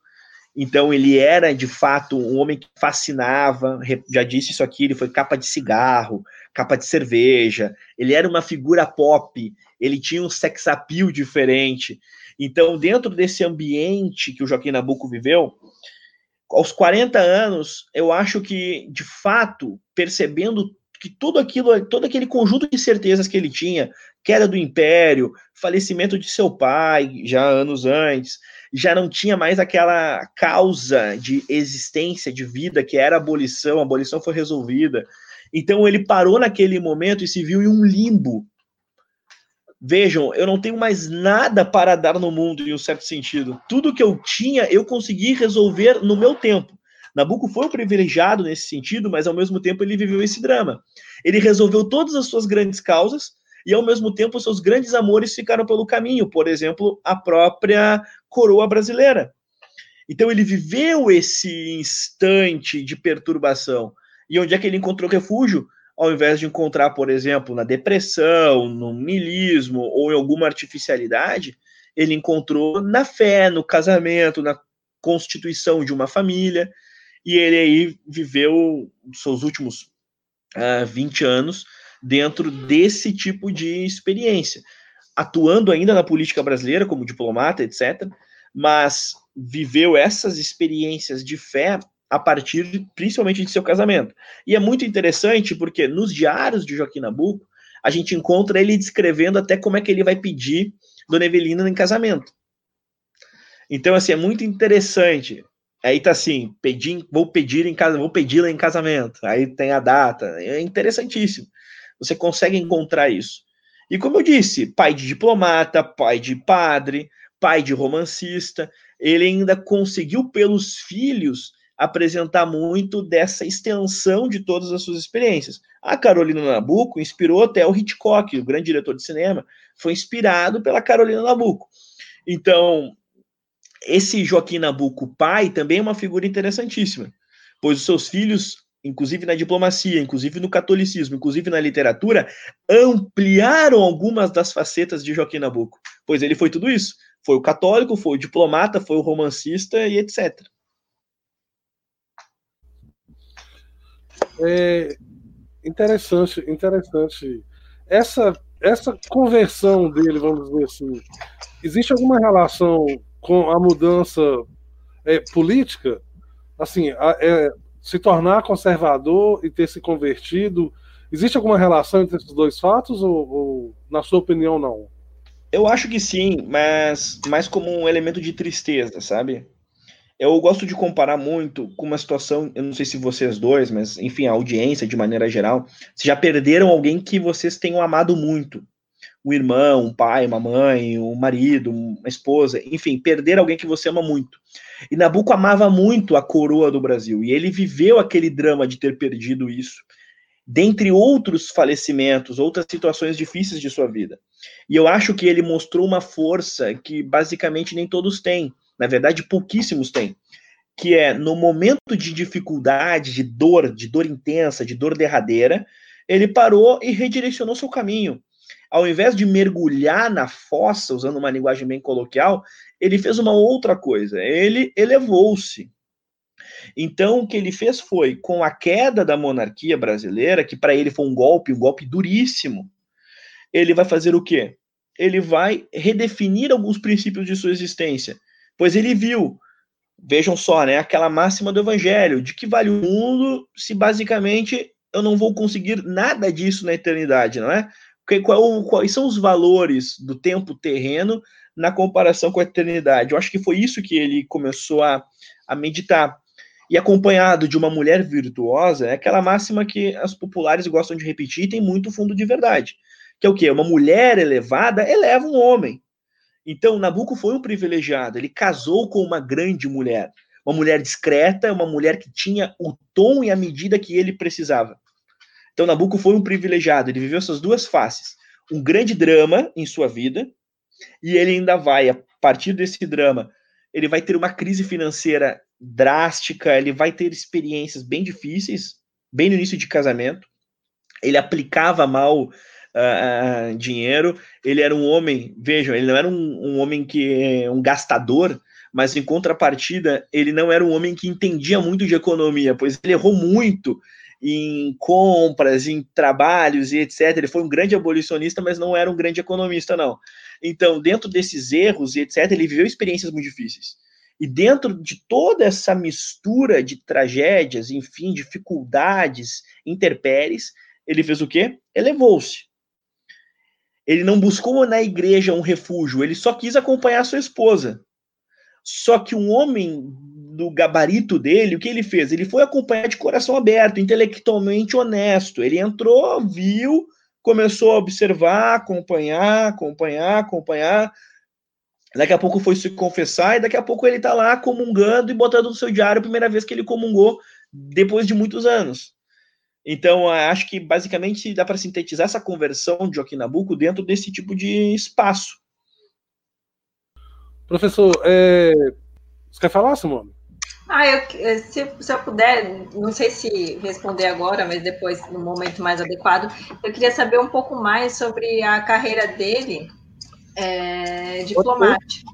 então ele era de fato um homem que fascinava. Já disse isso aqui, ele foi capa de cigarro, capa de cerveja. Ele era uma figura pop. Ele tinha um sex appeal diferente. Então, dentro desse ambiente que o Joaquim Nabuco viveu, aos 40 anos, eu acho que, de fato, percebendo que tudo aquilo, todo aquele conjunto de certezas que ele tinha, queda do império, falecimento de seu pai, já anos antes, já não tinha mais aquela causa de existência, de vida, que era a abolição, a abolição foi resolvida. Então ele parou naquele momento e se viu em um limbo. Vejam, eu não tenho mais nada para dar no mundo em um certo sentido. Tudo que eu tinha, eu consegui resolver no meu tempo. Nabucco foi um privilegiado nesse sentido, mas ao mesmo tempo ele viveu esse drama. Ele resolveu todas as suas grandes causas e ao mesmo tempo seus grandes amores ficaram pelo caminho, por exemplo, a própria coroa brasileira. Então ele viveu esse instante de perturbação. E onde é que ele encontrou refúgio? Ao invés de encontrar, por exemplo, na depressão, no niilismo ou em alguma artificialidade, ele encontrou na fé, no casamento, na constituição de uma família. E ele aí viveu seus últimos uh, ah, 20 anos dentro desse tipo de experiência, atuando ainda na política brasileira como diplomata, etc., mas viveu essas experiências de fé a partir principalmente de seu casamento. E é muito interessante porque nos diários de Joaquim Nabuco, a gente encontra ele descrevendo até como é que ele vai pedir Dona Evelina em casamento. Então, assim, é muito interessante. Aí tá assim, pedi, vou pedir em casa, vou pedi-la em casamento. Aí tem a data. É interessantíssimo. Você consegue encontrar isso. E como eu disse, pai de diplomata, pai de padre, pai de romancista, ele ainda conseguiu pelos filhos apresentar muito dessa extensão de todas as suas experiências. A Carolina Nabuco inspirou até o Hitchcock, o grande diretor de cinema, foi inspirado pela Carolina Nabuco. Então, esse Joaquim Nabuco pai também é uma figura interessantíssima, pois os seus filhos, inclusive na diplomacia, inclusive no catolicismo, inclusive na literatura, ampliaram algumas das facetas de Joaquim Nabuco, pois ele foi tudo isso. Foi o católico, foi o diplomata, foi o romancista e etc. É interessante, interessante. Essa, essa conversão dele, vamos dizer assim, existe alguma relação com a mudança é, política? Assim, a, é, se tornar conservador e ter se convertido, existe alguma relação entre esses dois fatos ou, ou na sua opinião, não? Eu acho que sim, mas mais como um elemento de tristeza, sabe? Eu gosto de comparar muito com uma situação, eu não sei se vocês dois, mas enfim, a audiência de maneira geral, se já perderam alguém que vocês tenham amado muito. Um irmão, um pai, uma mãe, um marido, uma esposa, enfim, perder alguém que você ama muito. E Nabucco amava muito a coroa do Brasil, e ele viveu aquele drama de ter perdido isso dentre outros falecimentos, outras situações difíceis de sua vida. E eu acho que ele mostrou uma força que basicamente nem todos têm, na verdade, pouquíssimos têm, que é no momento de dificuldade, de dor, de dor intensa, de dor derradeira, ele parou e redirecionou seu caminho. Ao invés de mergulhar na fossa, usando uma linguagem bem coloquial, ele fez uma outra coisa. Ele elevou-se. Então, o que ele fez foi, com a queda da monarquia brasileira, que para ele foi um golpe, um golpe duríssimo, ele vai fazer o quê? Ele vai redefinir alguns princípios de sua existência, pois ele viu, vejam só, né, aquela máxima do evangelho, de que vale o mundo se basicamente eu não vou conseguir nada disso na eternidade, não é? Qual, quais são os valores do tempo terreno na comparação com a eternidade? Eu acho que foi isso que ele começou a, a meditar e acompanhado de uma mulher virtuosa, é aquela máxima que as populares gostam de repetir e tem muito fundo de verdade. Que é o quê? Uma mulher elevada eleva um homem. Então, Nabucco foi um privilegiado, ele casou com uma grande mulher, uma mulher discreta, uma mulher que tinha o tom e a medida que ele precisava. Então, Nabucco foi um privilegiado, ele viveu essas duas faces. Um grande drama em sua vida, e ele ainda vai, a partir desse drama, ele vai ter uma crise financeira drástica, ele vai ter experiências bem difíceis, bem no início de casamento. Ele aplicava mal uh, dinheiro, ele era um homem, vejam, ele não era um, um homem que um gastador, mas em contrapartida, ele não era um homem que entendia muito de economia, pois ele errou muito em compras, em trabalhos e etc. Ele foi um grande abolicionista, mas não era um grande economista, não. Então, dentro desses erros e etc., ele viveu experiências muito difíceis. E dentro de toda essa mistura de tragédias, enfim, dificuldades, interpéries, ele fez o quê? Elevou-se. Ele não buscou na igreja um refúgio, ele só quis acompanhar sua esposa. Só que um homem do gabarito dele, o que ele fez? Ele foi acompanhar de coração aberto, intelectualmente honesto. Ele entrou, viu, começou a observar, acompanhar, acompanhar, acompanhar. Daqui a pouco foi se confessar e daqui a pouco ele está lá comungando e botando no seu diário a primeira vez que ele comungou depois de muitos anos. Então, acho que basicamente dá para sintetizar essa conversão de Joaquim Nabuco dentro desse tipo de espaço. Professor, é... você quer falar, Simone? Ah, eu, se, se, eu puder, não sei se responder agora, mas depois, no momento mais adequado, eu queria saber um pouco mais sobre a carreira dele é, diplomática.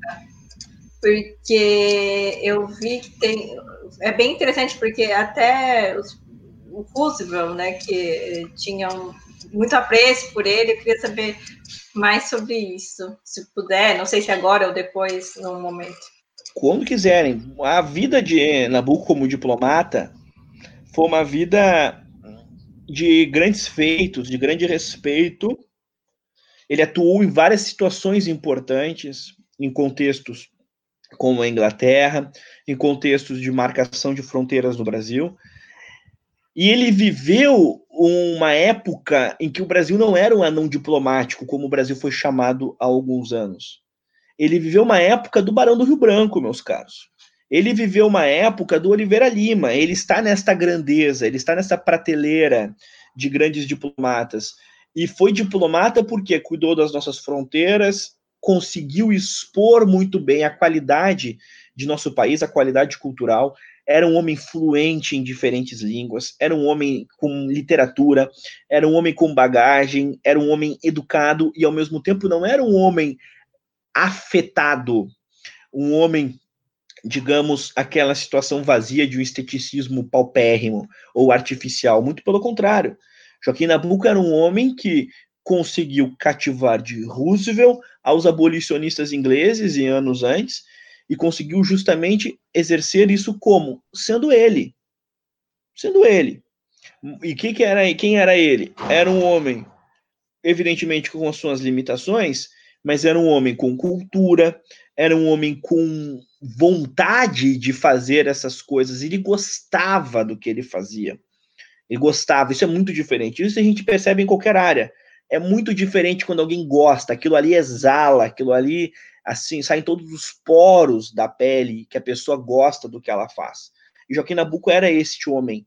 Porque eu vi que tem. É bem interessante, porque até os, o Roosevelt, né, que tinha um, muito apreço por ele, eu queria saber mais sobre isso, se puder, não sei se agora ou depois, no momento. Quando quiserem. A vida de Nabucco como diplomata foi uma vida de grandes feitos, de grande respeito. Ele atuou em várias situações importantes, em contextos como a Inglaterra, em contextos de marcação de fronteiras no Brasil. E ele viveu uma época em que o Brasil não era um anão diplomático, como o Brasil foi chamado há alguns anos. Ele viveu uma época do Barão do Rio Branco, meus caros. Ele viveu uma época do Oliveira Lima. Ele está nesta grandeza, ele está nessa prateleira de grandes diplomatas. E foi diplomata porque cuidou das nossas fronteiras, conseguiu expor muito bem a qualidade de nosso país, a qualidade cultural, era um homem fluente em diferentes línguas, era um homem com literatura, era um homem com bagagem, era um homem educado e ao mesmo tempo não era um homem afetado, um homem, digamos, aquela situação vazia de um esteticismo paupérrimo ou artificial, muito pelo contrário. Joaquim Nabuco era um homem que conseguiu cativar de Roosevelt aos abolicionistas ingleses em anos antes e conseguiu justamente exercer isso como sendo ele, sendo ele. E que que era, quem era ele? Era um homem, evidentemente com as suas limitações, mas era um homem com cultura, era um homem com vontade de fazer essas coisas. Ele gostava do que ele fazia. Ele gostava. Isso é muito diferente. Isso a gente percebe em qualquer área. É muito diferente quando alguém gosta. Aquilo ali exala, aquilo ali assim, saem todos os poros da pele, que a pessoa gosta do que ela faz. E Joaquim Nabuco era este homem.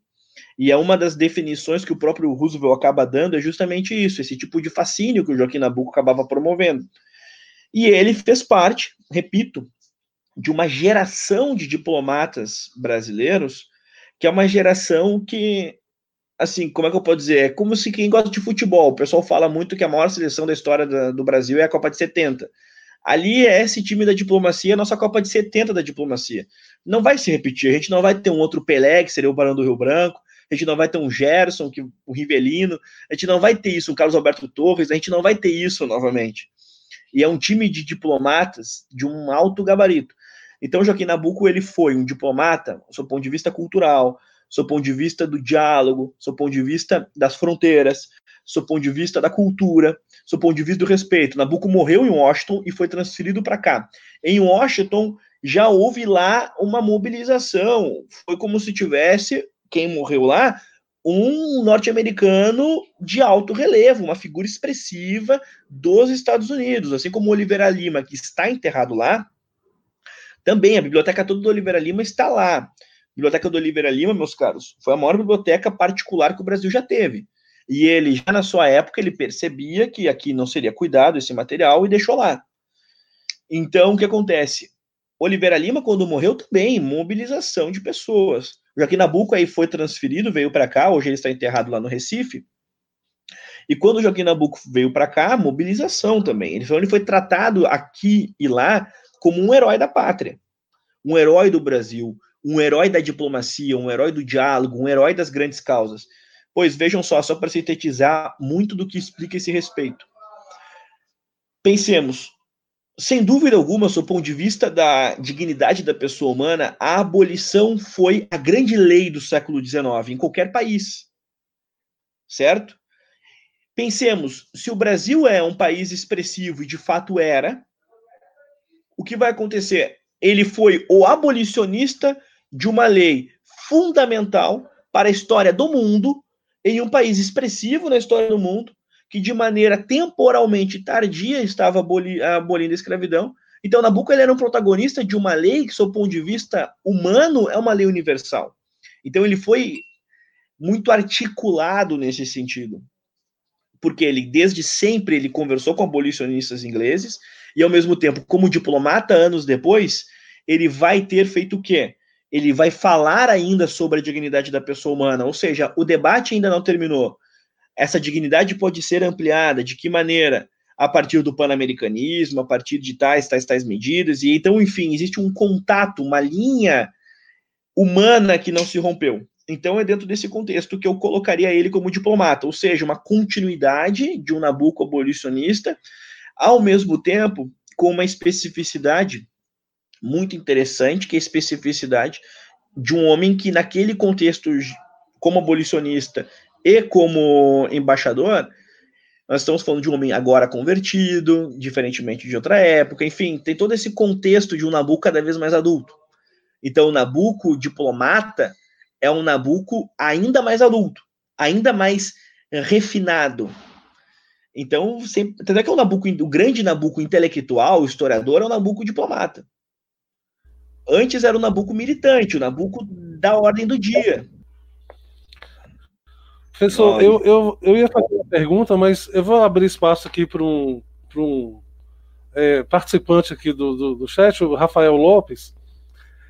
E é uma das definições que o próprio Roosevelt acaba dando, é justamente isso, esse tipo de fascínio que o Joaquim Nabuco acabava promovendo. E ele fez parte, repito, de uma geração de diplomatas brasileiros, que é uma geração que, assim, como é que eu posso dizer? É como se quem gosta de futebol, o pessoal fala muito que a maior seleção da história do Brasil é a Copa de 70. Ali é esse time da diplomacia, nossa Copa de 70 da diplomacia. Não vai se repetir, a gente não vai ter um outro Pelé, que seria o Barão do Rio Branco, a gente não vai ter um Gerson, que, o Rivelino, a gente não vai ter isso, o Carlos Alberto Torres, a gente não vai ter isso novamente. E é um time de diplomatas de um alto gabarito. Então, Joaquim Nabuco, ele foi um diplomata, do seu ponto de vista cultural, seu ponto de vista do diálogo, seu ponto de vista das fronteiras, seu ponto de vista da cultura, do ponto de vista do respeito. Nabucco morreu em Washington e foi transferido para cá. Em Washington já houve lá uma mobilização. Foi como se tivesse quem morreu lá um norte-americano de alto relevo, uma figura expressiva dos Estados Unidos, assim como Oliveira Lima, que está enterrado lá. Também a biblioteca toda do Oliveira Lima está lá. Biblioteca do Oliveira Lima, meus caros, foi a maior biblioteca particular que o Brasil já teve. E ele, já na sua época, ele percebia que aqui não seria cuidado esse material e deixou lá. Então, o que acontece? Oliveira Lima, quando morreu, também, mobilização de pessoas. Joaquim Nabuco aí foi transferido, veio para cá, hoje ele está enterrado lá no Recife. E quando o Joaquim Nabuco veio para cá, mobilização também. Ele foi tratado aqui e lá como um herói da pátria, um herói do Brasil, um herói da diplomacia, um herói do diálogo, um herói das grandes causas. Pois vejam só, só para sintetizar muito do que explica esse respeito. Pensemos, sem dúvida alguma, do ponto de vista da dignidade da pessoa humana, a abolição foi a grande lei do século XIX em qualquer país. Certo? Pensemos, se o Brasil é um país expressivo e de fato era, o que vai acontecer? Ele foi o abolicionista de uma lei fundamental para a história do mundo, em um país expressivo na história do mundo, que de maneira temporalmente tardia estava abolindo a escravidão. Então, Nabucco ele era um protagonista de uma lei que, sob ponto de vista humano, é uma lei universal. Então, ele foi muito articulado nesse sentido, porque ele, desde sempre, ele conversou com abolicionistas ingleses, e, ao mesmo tempo, como diplomata, anos depois, ele vai ter feito o quê? Ele vai falar ainda sobre a dignidade da pessoa humana, ou seja, o debate ainda não terminou. Essa dignidade pode ser ampliada, de que maneira? A partir do pan-americanismo, a partir de tais, tais, tais medidas, e então, enfim, existe um contato, uma linha humana que não se rompeu. Então, é dentro desse contexto que eu colocaria ele como diplomata, ou seja, uma continuidade de um Nabucco abolicionista, ao mesmo tempo com uma especificidade muito interessante, que é a especificidade de um homem que, naquele contexto, como abolicionista e como embaixador, nós estamos falando de um homem agora convertido, diferentemente de outra época, enfim, tem todo esse contexto de um Nabucco cada vez mais adulto. Então, o Nabucco diplomata é um Nabucco ainda mais adulto, ainda mais refinado. Então, sempre, é que o Nabucco, o grande Nabucco intelectual, historiador, é o Nabucco diplomata. Antes era o Nabucco militante, o Nabucco da ordem do dia. Professor, eu, eu, eu ia fazer uma pergunta, mas eu vou abrir espaço aqui para um, um é, participante aqui do, do, do chat, o Rafael Lopes.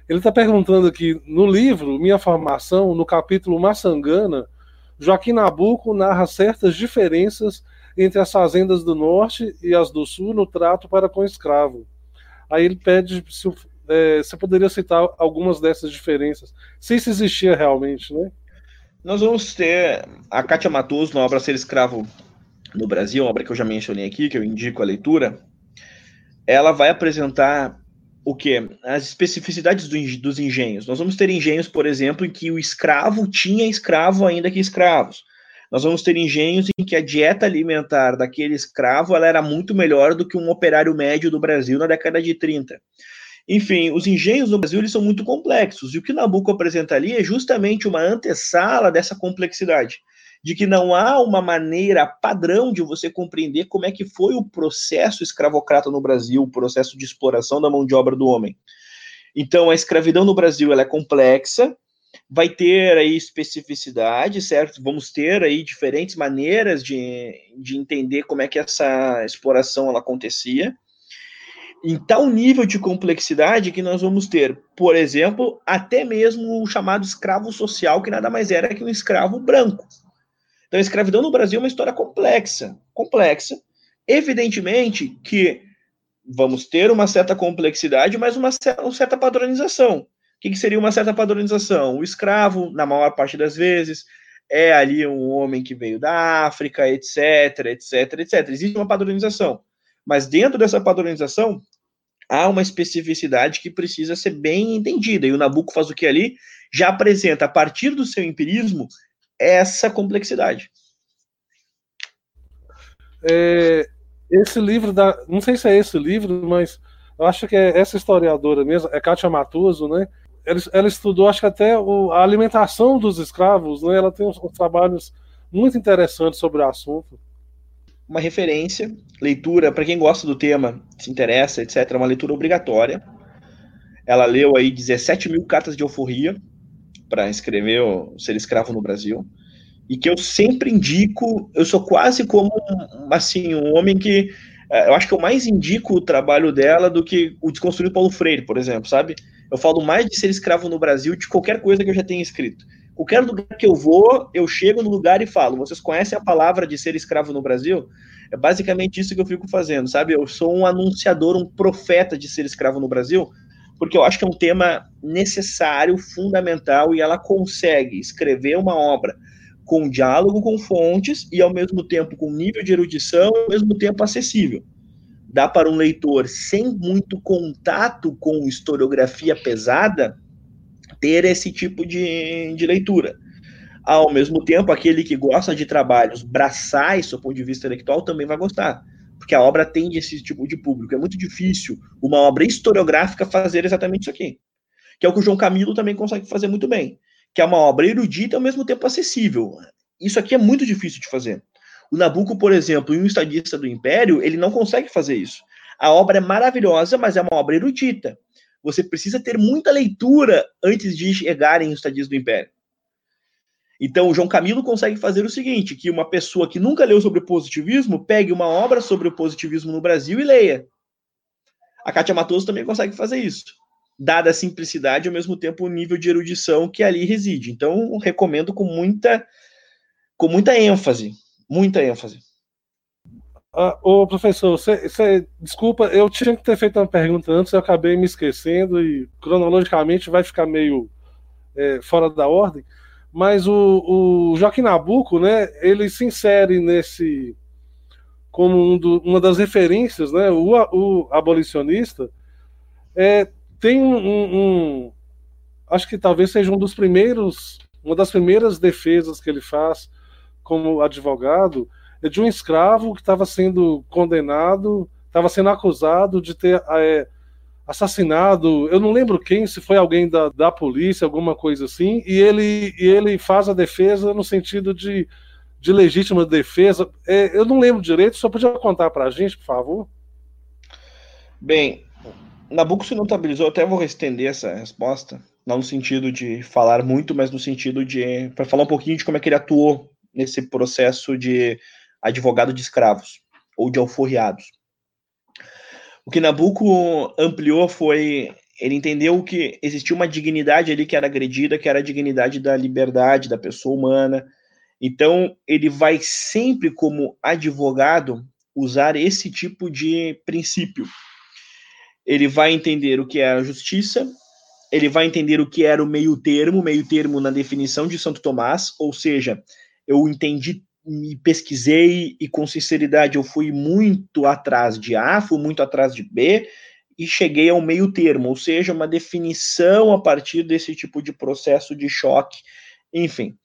Ele está perguntando aqui, no livro Minha Formação, no capítulo Maçangana, Joaquim Nabuco narra certas diferenças entre as fazendas do norte e as do sul no trato para com o escravo. Aí ele pede se o, é, você poderia citar algumas dessas diferenças, se isso existia realmente, né? Nós vamos ter a Kátia Matoso na obra Ser Escravo no Brasil, obra que eu já mencionei aqui, que eu indico a leitura. Ela vai apresentar o que? As especificidades do, dos engenhos. Nós vamos ter engenhos, por exemplo, em que o escravo tinha escravo ainda que escravos. Nós vamos ter engenhos em que a dieta alimentar daquele escravo ela era muito melhor do que um operário médio do Brasil na década de 30. Enfim, os engenhos no Brasil eles são muito complexos, e o que Nabucco apresenta ali é justamente uma antessala dessa complexidade, de que não há uma maneira padrão de você compreender como é que foi o processo escravocrata no Brasil, o processo de exploração da mão de obra do homem. Então, a escravidão no Brasil ela é complexa, vai ter aí especificidade, certo? Vamos ter aí diferentes maneiras de, de entender como é que essa exploração ela acontecia em tal nível de complexidade que nós vamos ter, por exemplo, até mesmo o chamado escravo social, que nada mais era que um escravo branco. Então, a escravidão no Brasil é uma história complexa, complexa. Evidentemente que vamos ter uma certa complexidade, mas uma certa padronização. O que, que seria uma certa padronização? O escravo, na maior parte das vezes, é ali um homem que veio da África, etc, etc, etc. Existe uma padronização. Mas dentro dessa padronização, há uma especificidade que precisa ser bem entendida. E o Nabucco faz o que ali? Já apresenta, a partir do seu empirismo, essa complexidade. É, esse livro, da, não sei se é esse livro, mas eu acho que é essa historiadora mesmo, é Kátia Matoso, né? Ela, ela estudou, acho que até o, a alimentação dos escravos, né? Ela tem uns, uns trabalhos muito interessantes sobre o assunto uma referência, leitura, para quem gosta do tema, se interessa, etc., é uma leitura obrigatória. Ela leu aí 17 mil cartas de alforria para escrever o Ser Escravo no Brasil, e que eu sempre indico, eu sou quase como, assim, um homem que, é, eu acho que eu mais indico o trabalho dela do que o Desconstruído Paulo Freire, por exemplo, sabe? Eu falo mais de Ser Escravo no Brasil de qualquer coisa que eu já tenha escrito. Qualquer lugar que eu vou, eu chego no lugar e falo: vocês conhecem a palavra de ser escravo no Brasil? É basicamente isso que eu fico fazendo, sabe? Eu sou um anunciador, um profeta de ser escravo no Brasil, porque eu acho que é um tema necessário, fundamental, e ela consegue escrever uma obra com diálogo com fontes e, ao mesmo tempo, com nível de erudição ao mesmo tempo, acessível. Dá para um leitor sem muito contato com historiografia pesada ter esse tipo de, de leitura. Ao mesmo tempo, aquele que gosta de trabalhos braçais, do ponto de vista intelectual, também vai gostar, porque a obra atende esse tipo de público. É muito difícil uma obra historiográfica fazer exatamente isso aqui. que é o que o João Camilo também consegue fazer muito bem, que é uma obra erudita e ao mesmo tempo acessível. Isso aqui é muito difícil de fazer. O Nabucco, por exemplo, em um estadista do Império, ele não consegue fazer isso. A obra é maravilhosa, mas é uma obra erudita. Você precisa ter muita leitura antes de chegar em Estadista do Império. Então, o João Camilo consegue fazer o seguinte: que uma pessoa que nunca leu sobre positivismo pegue uma obra sobre o positivismo no Brasil e leia. A Kátia Matoso também consegue fazer isso, dada a simplicidade e ao mesmo tempo o nível de erudição que ali reside. Então, recomendo com muita, com muita ênfase, muita ênfase. Ah, ô professor, cê, cê, desculpa, eu tinha que ter feito uma pergunta antes, eu acabei me esquecendo e cronologicamente vai ficar meio é, fora da ordem. Mas o, o Joaquim Nabuco, né, ele se insere nesse como um do, uma das referências, né, o, o abolicionista é, tem um, um, acho que talvez seja um dos primeiros, uma das primeiras defesas que ele faz como advogado de um escravo que estava sendo condenado, estava sendo acusado de ter é, assassinado, eu não lembro quem, se foi alguém da, da polícia, alguma coisa assim, e ele, e ele faz a defesa no sentido de, de legítima defesa. É, eu não lembro direito, só podia contar para a gente, por favor? Bem, Nabucco se notabilizou, até vou estender essa resposta, não no sentido de falar muito, mas no sentido de. para falar um pouquinho de como é que ele atuou nesse processo de advogado de escravos ou de alforriados. O que Nabucco ampliou foi ele entendeu que existia uma dignidade ali que era agredida, que era a dignidade da liberdade da pessoa humana. Então, ele vai sempre, como advogado, usar esse tipo de princípio. Ele vai entender o que é a justiça, ele vai entender o que era o meio termo, meio termo na definição de Santo Tomás, ou seja, eu entendi me pesquisei e com sinceridade eu fui muito atrás de A, fui muito atrás de B e cheguei ao meio termo, ou seja, uma definição a partir desse tipo de processo de choque. Enfim,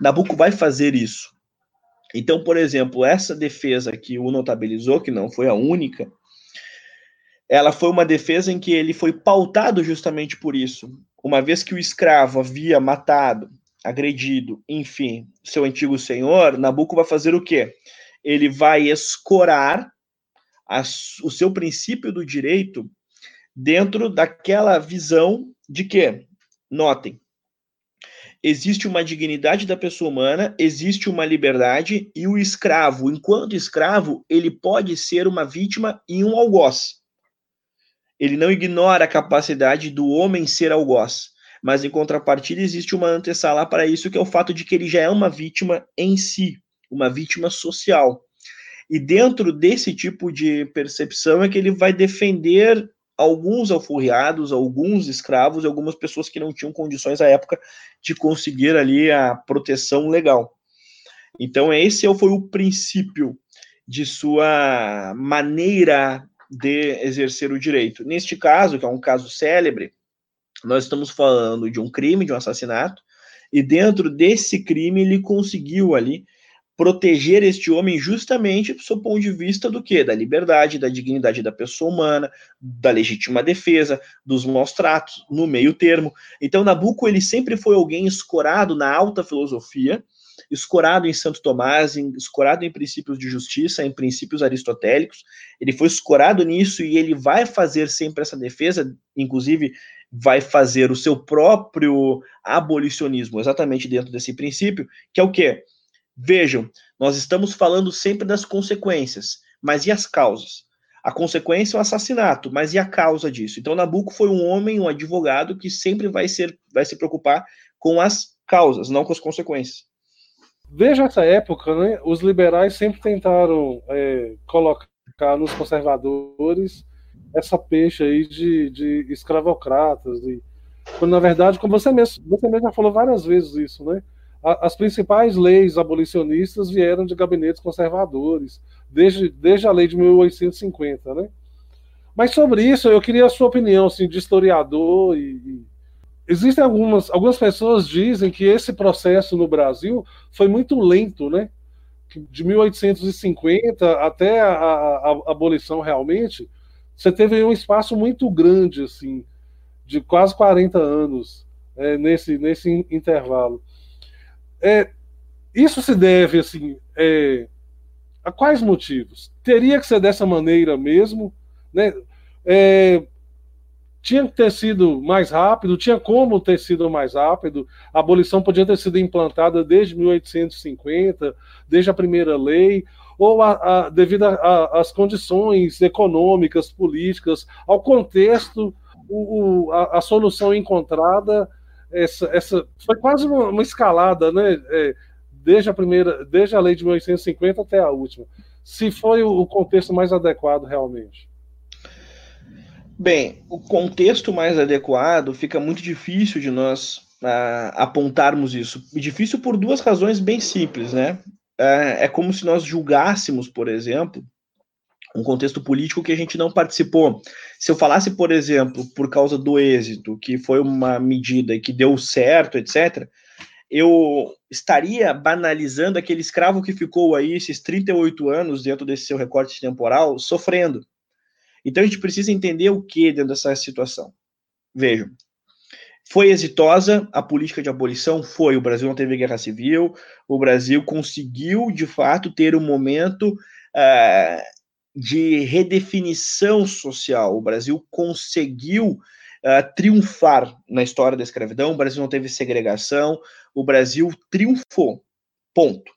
Nabucco vai fazer isso. Então, por exemplo, essa defesa que o notabilizou, que não foi a única, ela foi uma defesa em que ele foi pautado justamente por isso. Uma vez que o escravo havia matado agredido, enfim, seu antigo senhor, Nabucco vai fazer o quê? Ele vai escorar o seu princípio do direito dentro daquela visão de que, notem, existe uma dignidade da pessoa humana, existe uma liberdade, e o escravo, enquanto escravo, ele pode ser uma vítima e um algoz. Ele não ignora a capacidade do homem ser algoz mas em contrapartida existe uma antessala para isso, que é o fato de que ele já é uma vítima em si, uma vítima social. E dentro desse tipo de percepção é que ele vai defender alguns alforriados, alguns escravos algumas pessoas que não tinham condições à época de conseguir ali a proteção legal. Então esse foi o princípio de sua maneira de exercer o direito. Neste caso, que é um caso célebre, nós estamos falando de um crime, de um assassinato, e dentro desse crime ele conseguiu ali proteger este homem justamente do seu ponto de vista do que? Da liberdade, da dignidade da pessoa humana, da legítima defesa, dos maus tratos, no meio termo. Então, Nabucco, ele sempre foi alguém escorado na alta filosofia, escorado em Santo Tomás, escorado em princípios de justiça, em princípios aristotélicos. Ele foi escorado nisso e ele vai fazer sempre essa defesa, inclusive vai fazer o seu próprio abolicionismo, exatamente dentro desse princípio, que é o quê? Vejam, nós estamos falando sempre das consequências, mas e as causas? A consequência é o assassinato, mas e a causa disso? Então, Nabucco foi um homem, um advogado que sempre vai ser, vai se preocupar com as causas, não com as consequências. Veja essa época, né? Os liberais sempre tentaram é, colocar nos conservadores essa peixe aí de, de escravocratas. E, quando, na verdade, como você mesmo, você mesmo já falou várias vezes isso, né? as principais leis abolicionistas vieram de gabinetes conservadores, desde, desde a lei de 1850, né? Mas sobre isso, eu queria a sua opinião, assim, de historiador e. Existem algumas, algumas pessoas dizem que esse processo no Brasil foi muito lento, né? De 1850 até a, a, a abolição realmente, você teve um espaço muito grande, assim. de quase 40 anos é, nesse, nesse intervalo. É, isso se deve assim, é, a quais motivos? Teria que ser dessa maneira mesmo? Né? É, tinha que ter sido mais rápido, tinha como ter sido mais rápido. A abolição podia ter sido implantada desde 1850, desde a primeira lei, ou a, a, devido às condições econômicas, políticas, ao contexto, o, o, a, a, solução encontrada, essa, essa foi quase uma, uma escalada, né? É, desde a primeira, desde a lei de 1850 até a última. Se foi o, contexto mais adequado realmente. Bem, o contexto mais adequado fica muito difícil de nós uh, apontarmos isso. Difícil por duas razões bem simples, né? Uh, é como se nós julgássemos, por exemplo, um contexto político que a gente não participou. Se eu falasse, por exemplo, por causa do êxito, que foi uma medida que deu certo, etc., eu estaria banalizando aquele escravo que ficou aí esses 38 anos dentro desse seu recorte temporal, sofrendo. Então a gente precisa entender o que dentro dessa situação. Vejam, foi exitosa a política de abolição? Foi. O Brasil não teve guerra civil, o Brasil conseguiu, de fato, ter um momento uh, de redefinição social. O Brasil conseguiu uh, triunfar na história da escravidão, o Brasil não teve segregação, o Brasil triunfou. Ponto.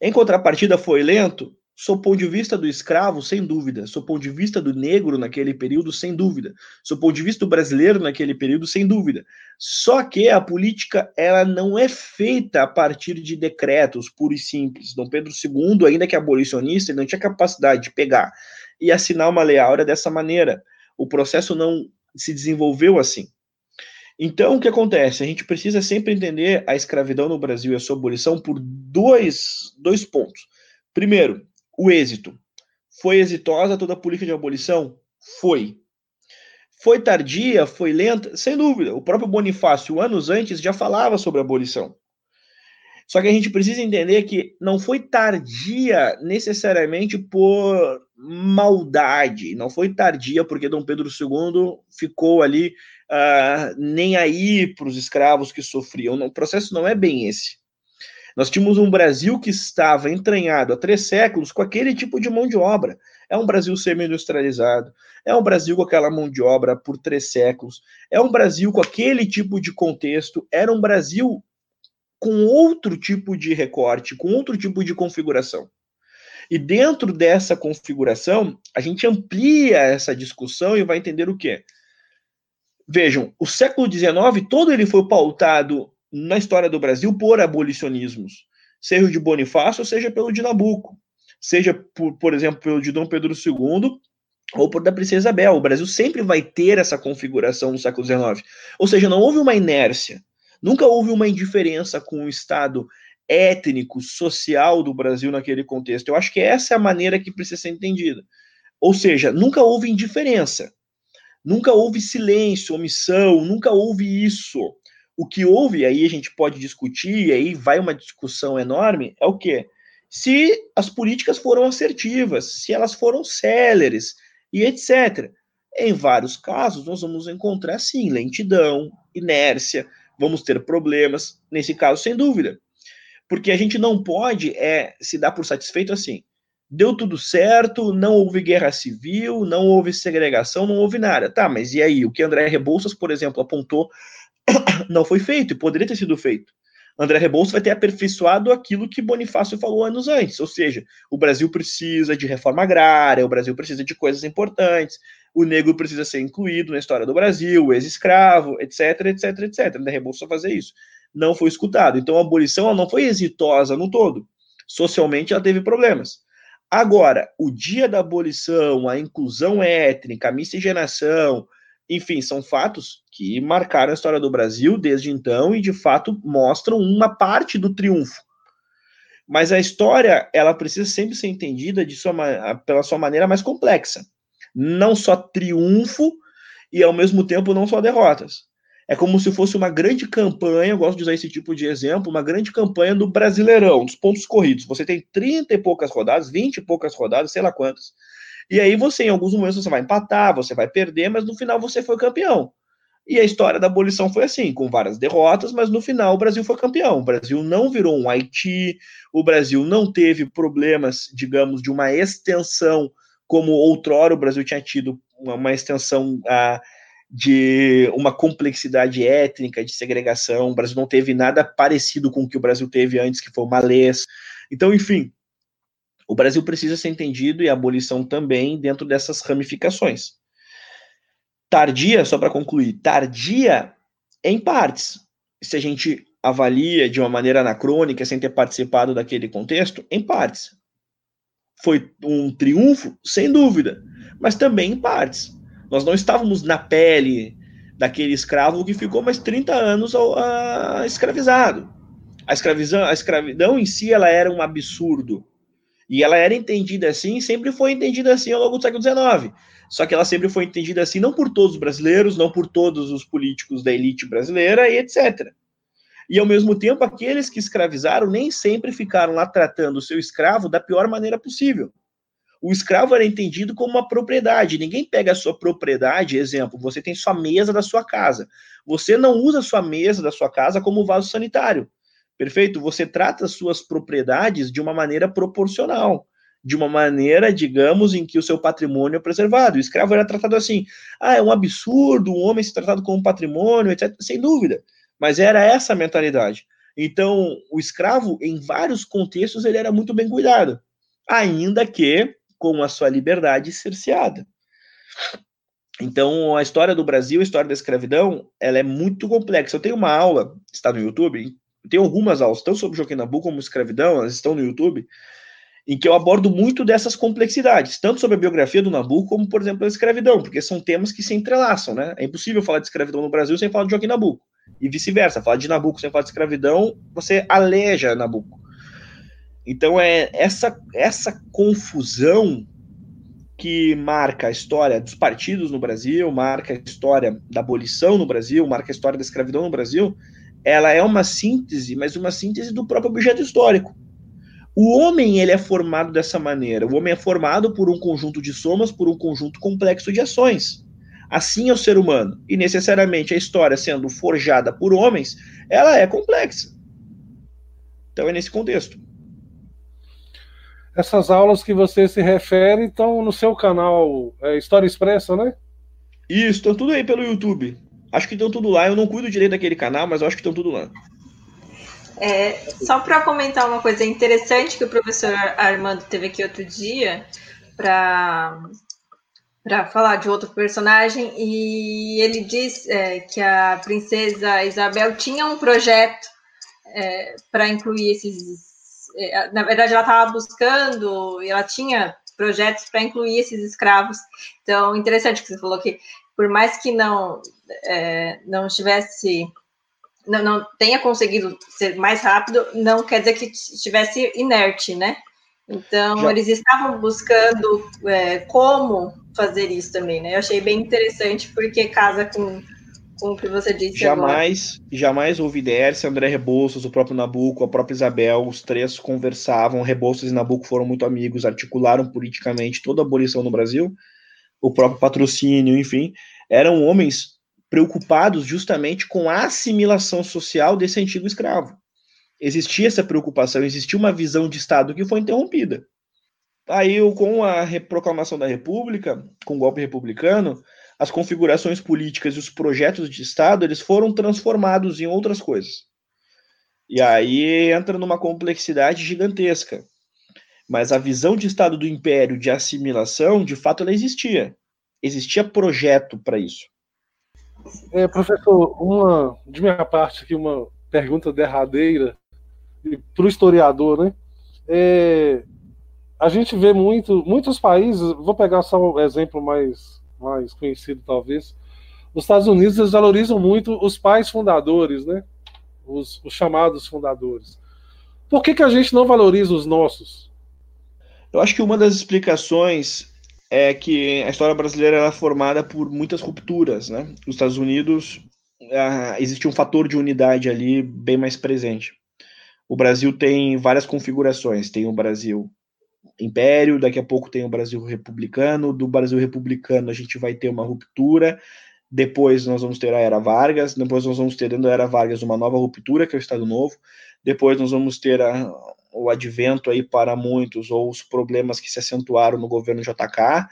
Em contrapartida, foi lento? Sob o ponto de vista do escravo, sem dúvida. Sob o ponto de vista do negro naquele período, sem dúvida. Sob o ponto de vista do brasileiro naquele período, sem dúvida. Só que a política ela não é feita a partir de decretos puros e simples. Dom Pedro II, ainda que abolicionista, ele não tinha capacidade de pegar e assinar uma lei áurea dessa maneira. O processo não se desenvolveu assim. Então, o que acontece? A gente precisa sempre entender a escravidão no Brasil e a sua abolição por dois, dois pontos. Primeiro, o êxito. Foi exitosa toda a política de abolição? Foi. Foi tardia? Foi lenta? Sem dúvida. O próprio Bonifácio, anos antes, já falava sobre a abolição. Só que a gente precisa entender que não foi tardia necessariamente por maldade, não foi tardia porque Dom Pedro II ficou ali uh, nem aí para os escravos que sofriam. o processo não é bem esse. Nós tínhamos um Brasil que estava entranhado há três séculos com aquele tipo de mão de obra. É um Brasil semi-industrializado, é um Brasil com aquela mão de obra por três séculos, é um Brasil com aquele tipo de contexto, era um Brasil com outro tipo de recorte, com outro tipo de configuração. E dentro dessa configuração, a gente amplia essa discussão e vai entender o quê? Vejam, o século XIX todo ele foi pautado na história do Brasil por abolicionismos, seja de Bonifácio, seja pelo de Nabucco, seja, por, por exemplo, pelo de Dom Pedro II, ou por da Princesa Isabel. O Brasil sempre vai ter essa configuração no século XIX. Ou seja, não houve uma inércia, nunca houve uma indiferença com o Estado étnico, social do Brasil naquele contexto. Eu acho que essa é a maneira que precisa ser entendida. Ou seja, nunca houve indiferença, nunca houve silêncio, omissão, nunca houve isso. O que houve, aí a gente pode discutir, e aí vai uma discussão enorme, é o quê? Se as políticas foram assertivas, se elas foram céleres e etc. Em vários casos, nós vamos encontrar, sim, lentidão, inércia, vamos ter problemas, nesse caso, sem dúvida. Porque a gente não pode é, se dar por satisfeito assim. Deu tudo certo, não houve guerra civil, não houve segregação, não houve nada. Tá, mas e aí? O que André Rebouças, por exemplo, apontou *coughs* não foi feito e poderia ter sido feito. André Rebouças vai ter aperfeiçoado aquilo que Bonifácio falou anos antes, ou seja, o Brasil precisa de reforma agrária, o Brasil precisa de coisas importantes, o negro precisa ser incluído na história do Brasil, ex-escravo, etc, etc, etc. André Rebouças vai fazer isso. Não foi escutado. Então a abolição não foi exitosa no todo. Socialmente ela teve problemas. Agora, o dia da abolição, a inclusão étnica, a miscigenação, enfim, são fatos que marcaram a história do Brasil desde então e, de fato, mostram uma parte do triunfo. Mas a história, ela precisa sempre ser entendida de sua, pela sua maneira mais complexa. Não só triunfo e, ao mesmo tempo, não só derrotas. É como se fosse uma grande campanha, eu gosto de usar esse tipo de exemplo, uma grande campanha do Brasileirão, dos pontos corridos. Você tem 30 e poucas rodadas, 20 e poucas rodadas, sei lá quantas. E aí você, em alguns momentos, você vai empatar, você vai perder, mas no final você foi campeão. E a história da abolição foi assim, com várias derrotas, mas no final o Brasil foi campeão. O Brasil não virou um Haiti, o Brasil não teve problemas, digamos, de uma extensão como outrora o Brasil tinha tido uma, uma extensão ah, de uma complexidade étnica, de segregação. O Brasil não teve nada parecido com o que o Brasil teve antes, que foi o malês. Então, enfim, o Brasil precisa ser entendido e a abolição também dentro dessas ramificações. Tardia, só para concluir, tardia em partes. Se a gente avalia de uma maneira anacrônica, sem ter participado daquele contexto, em partes. Foi um triunfo, sem dúvida, mas também em partes. Nós não estávamos na pele daquele escravo que ficou mais 30 anos a, a escravizado. A escravidão, a escravidão em si ela era um absurdo. E ela era entendida assim, sempre foi entendida assim ao longo do século XIX. Só que ela sempre foi entendida assim não por todos os brasileiros, não por todos os políticos da elite brasileira e etc. E ao mesmo tempo, aqueles que escravizaram nem sempre ficaram lá tratando o seu escravo da pior maneira possível. O escravo era entendido como uma propriedade. Ninguém pega a sua propriedade, exemplo, você tem sua mesa da sua casa. Você não usa a sua mesa da sua casa como vaso sanitário. Perfeito? Você trata as suas propriedades de uma maneira proporcional de uma maneira, digamos, em que o seu patrimônio é preservado. O escravo era tratado assim. Ah, é um absurdo um homem ser tratado como patrimônio, etc. Sem dúvida. Mas era essa a mentalidade. Então, o escravo, em vários contextos, ele era muito bem cuidado, ainda que com a sua liberdade cerceada. Então, a história do Brasil, a história da escravidão, ela é muito complexa. Eu tenho uma aula, está no YouTube, tem algumas aulas, tanto sobre Joaquim Nabuco como escravidão, elas estão no YouTube, em que eu abordo muito dessas complexidades, tanto sobre a biografia do Nabucco, como, por exemplo, a escravidão, porque são temas que se entrelaçam, né? É impossível falar de escravidão no Brasil sem falar de Joaquim Nabuco e vice-versa. Falar de Nabucco sem falar de escravidão, você aleja Nabucco. Então é essa, essa confusão que marca a história dos partidos no Brasil, marca a história da abolição no Brasil, marca a história da escravidão no Brasil, ela é uma síntese, mas uma síntese do próprio objeto histórico. O homem ele é formado dessa maneira. O homem é formado por um conjunto de somas, por um conjunto complexo de ações. Assim é o ser humano. E necessariamente a história sendo forjada por homens, ela é complexa. Então é nesse contexto. Essas aulas que você se refere estão no seu canal é, História Expressa, né? Isso, estão tudo aí pelo YouTube. Acho que estão tudo lá. Eu não cuido direito daquele canal, mas acho que estão tudo lá. É, só para comentar uma coisa interessante que o professor Armando teve aqui outro dia, para para falar de outro personagem e ele diz é, que a princesa Isabel tinha um projeto é, para incluir esses. É, na verdade, ela estava buscando e ela tinha projetos para incluir esses escravos. Então, interessante que você falou que, por mais que não é, não estivesse não, não, tenha conseguido ser mais rápido, não quer dizer que estivesse inerte, né? Então, Já. eles estavam buscando é, como fazer isso também, né? Eu achei bem interessante, porque casa com, com o que você disse jamais, agora. Jamais houve Dércia, André Rebouças, o próprio Nabucco, a própria Isabel, os três conversavam, Rebouças e Nabucco foram muito amigos, articularam politicamente toda a abolição no Brasil, o próprio patrocínio, enfim, eram homens preocupados justamente com a assimilação social desse antigo escravo existia essa preocupação, existia uma visão de Estado que foi interrompida. Aí, com a proclamação da República, com o golpe republicano, as configurações políticas e os projetos de Estado eles foram transformados em outras coisas. E aí entra numa complexidade gigantesca. Mas a visão de Estado do Império de assimilação, de fato, ela existia. Existia projeto para isso. É, professor, uma de minha parte aqui uma pergunta derradeira para o historiador, né? É, a gente vê muito, muitos países, vou pegar só um exemplo mais, mais conhecido talvez, os Estados Unidos eles valorizam muito os pais fundadores, né? Os, os chamados fundadores. Por que, que a gente não valoriza os nossos? Eu acho que uma das explicações é que a história brasileira é formada por muitas rupturas, né? Nos Estados Unidos ah, existe um fator de unidade ali bem mais presente o Brasil tem várias configurações. Tem o Brasil Império, daqui a pouco tem o Brasil Republicano. Do Brasil Republicano a gente vai ter uma ruptura depois nós vamos ter a Era Vargas, depois nós vamos ter dentro da Era Vargas uma nova ruptura, que é o Estado Novo, depois nós vamos ter a, o advento aí para muitos, ou os problemas que se acentuaram no governo JK,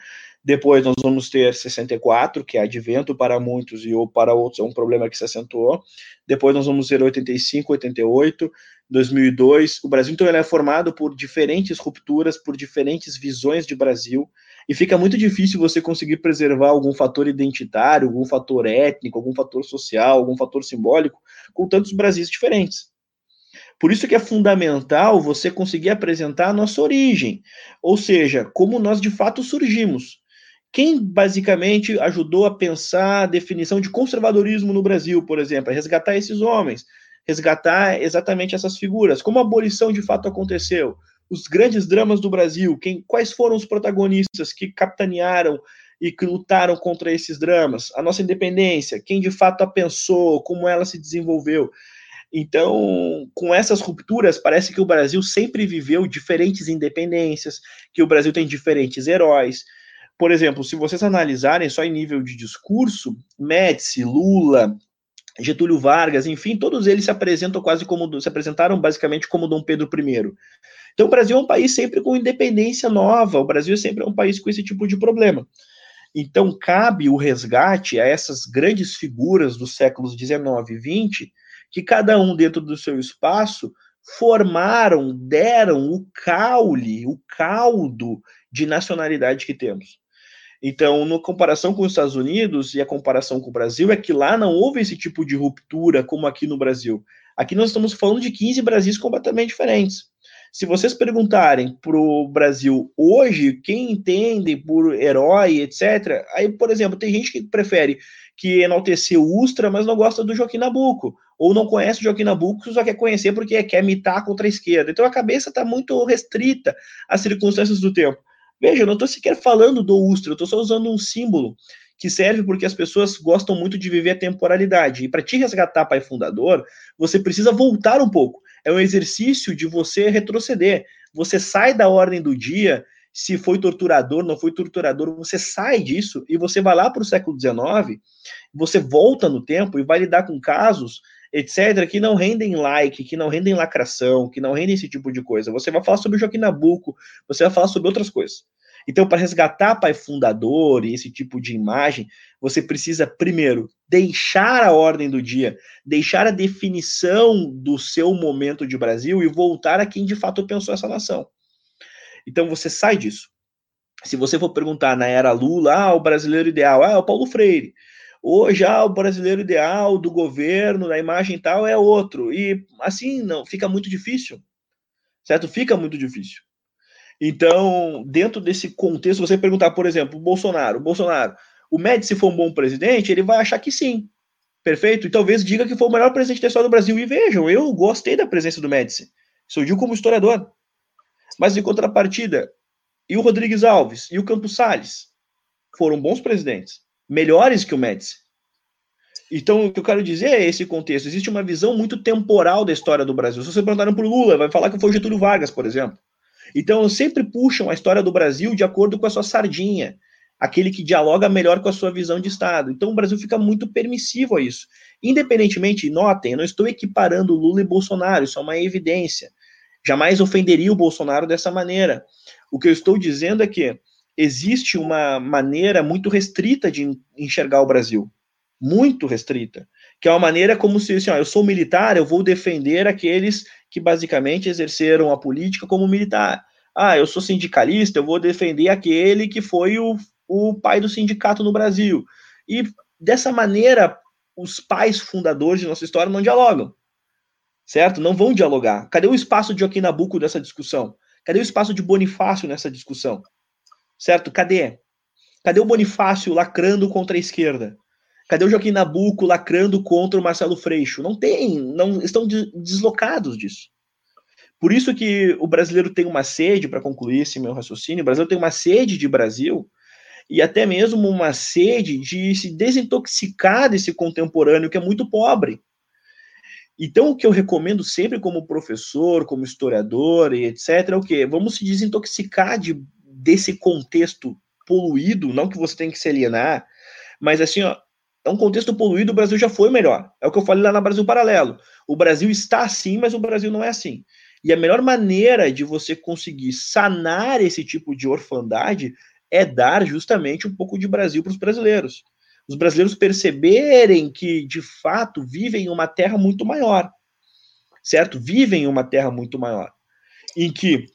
depois nós vamos ter 64, que é advento para muitos e ou para outros é um problema que se acentuou. Depois nós vamos ter 85, 88, 2002. O Brasil então é formado por diferentes rupturas, por diferentes visões de Brasil, e fica muito difícil você conseguir preservar algum fator identitário, algum fator étnico, algum fator social, algum fator simbólico com tantos Brasis diferentes. Por isso que é fundamental você conseguir apresentar a nossa origem, ou seja, como nós de fato surgimos. Quem basicamente ajudou a pensar a definição de conservadorismo no Brasil, por exemplo, é resgatar esses homens, resgatar exatamente essas figuras, como a abolição de fato aconteceu, os grandes dramas do Brasil, quem, quais foram os protagonistas que capitanearam e que lutaram contra esses dramas, a nossa independência, quem de fato a pensou, como ela se desenvolveu. Então, com essas rupturas, parece que o Brasil sempre viveu diferentes independências, que o Brasil tem diferentes heróis, por exemplo, se vocês analisarem só em nível de discurso, Médici, Lula, Getúlio Vargas, enfim, todos eles se apresentam quase como se apresentaram basicamente como Dom Pedro I. Então o Brasil é um país sempre com independência nova, o Brasil é sempre é um país com esse tipo de problema. Então cabe o resgate a essas grandes figuras dos séculos 19 e 20, que cada um dentro do seu espaço formaram, deram o caule, o caldo de nacionalidade que temos. Então, na comparação com os Estados Unidos e a comparação com o Brasil, é que lá não houve esse tipo de ruptura como aqui no Brasil. Aqui nós estamos falando de 15 Brasis completamente diferentes. Se vocês perguntarem para o Brasil hoje, quem entende por herói, etc., aí, por exemplo, tem gente que prefere que enaltecer o Ustra, mas não gosta do Joaquim Nabuco, ou não conhece o Joaquim Nabuco, só quer conhecer porque quer mitar contra a esquerda. Então a cabeça está muito restrita às circunstâncias do tempo. Veja, eu não estou sequer falando do Ustra, eu estou só usando um símbolo que serve porque as pessoas gostam muito de viver a temporalidade. E para te resgatar pai fundador, você precisa voltar um pouco. É um exercício de você retroceder. Você sai da ordem do dia, se foi torturador, não foi torturador, você sai disso e você vai lá para o século XIX, você volta no tempo e vai lidar com casos etc., que não rendem like, que não rendem lacração, que não rendem esse tipo de coisa. Você vai falar sobre o Joaquim Nabuco, você vai falar sobre outras coisas. Então, para resgatar pai fundador e esse tipo de imagem, você precisa, primeiro, deixar a ordem do dia, deixar a definição do seu momento de Brasil e voltar a quem de fato pensou essa nação. Então, você sai disso. Se você for perguntar na era Lula, ah, o brasileiro ideal, ah, é o Paulo Freire. Ou já o brasileiro ideal do governo, da imagem tal, é outro. E assim, não, fica muito difícil. Certo? Fica muito difícil. Então, dentro desse contexto, você perguntar, por exemplo, Bolsonaro, Bolsonaro, o Médici for um bom presidente, ele vai achar que sim. Perfeito? E talvez diga que foi o melhor presidente da história do Brasil. E vejam, eu gostei da presença do Médici. Isso eu como historiador. Mas em contrapartida, e o Rodrigues Alves e o Campos Salles foram bons presidentes melhores que o Médici. Então, o que eu quero dizer é esse contexto. Existe uma visão muito temporal da história do Brasil. Se você perguntar para o Lula, vai falar que foi Getúlio Vargas, por exemplo. Então, sempre puxam a história do Brasil de acordo com a sua sardinha, aquele que dialoga melhor com a sua visão de Estado. Então, o Brasil fica muito permissivo a isso. Independentemente, notem, eu não estou equiparando Lula e Bolsonaro, isso é uma evidência. Jamais ofenderia o Bolsonaro dessa maneira. O que eu estou dizendo é que existe uma maneira muito restrita de enxergar o Brasil. Muito restrita. Que é uma maneira como se, assim, ó, eu sou militar, eu vou defender aqueles que basicamente exerceram a política como militar. Ah, eu sou sindicalista, eu vou defender aquele que foi o, o pai do sindicato no Brasil. E dessa maneira, os pais fundadores de nossa história não dialogam. Certo? Não vão dialogar. Cadê o espaço de Joaquim Nabuco nessa discussão? Cadê o espaço de Bonifácio nessa discussão? certo? Cadê? Cadê o Bonifácio lacrando contra a esquerda? Cadê o Joaquim Nabuco lacrando contra o Marcelo Freixo? Não tem, não estão de, deslocados disso. Por isso que o brasileiro tem uma sede, para concluir esse meu raciocínio, o brasileiro tem uma sede de Brasil e até mesmo uma sede de se desintoxicar desse contemporâneo que é muito pobre. Então, o que eu recomendo sempre como professor, como historiador e etc, é o quê? Vamos se desintoxicar de desse contexto poluído, não que você tem que se alienar, mas assim, ó, é um contexto poluído, o Brasil já foi melhor. É o que eu falei lá na Brasil Paralelo. O Brasil está assim, mas o Brasil não é assim. E a melhor maneira de você conseguir sanar esse tipo de orfandade é dar justamente um pouco de Brasil para os brasileiros. Os brasileiros perceberem que, de fato, vivem em uma terra muito maior. Certo? Vivem em uma terra muito maior. Em que,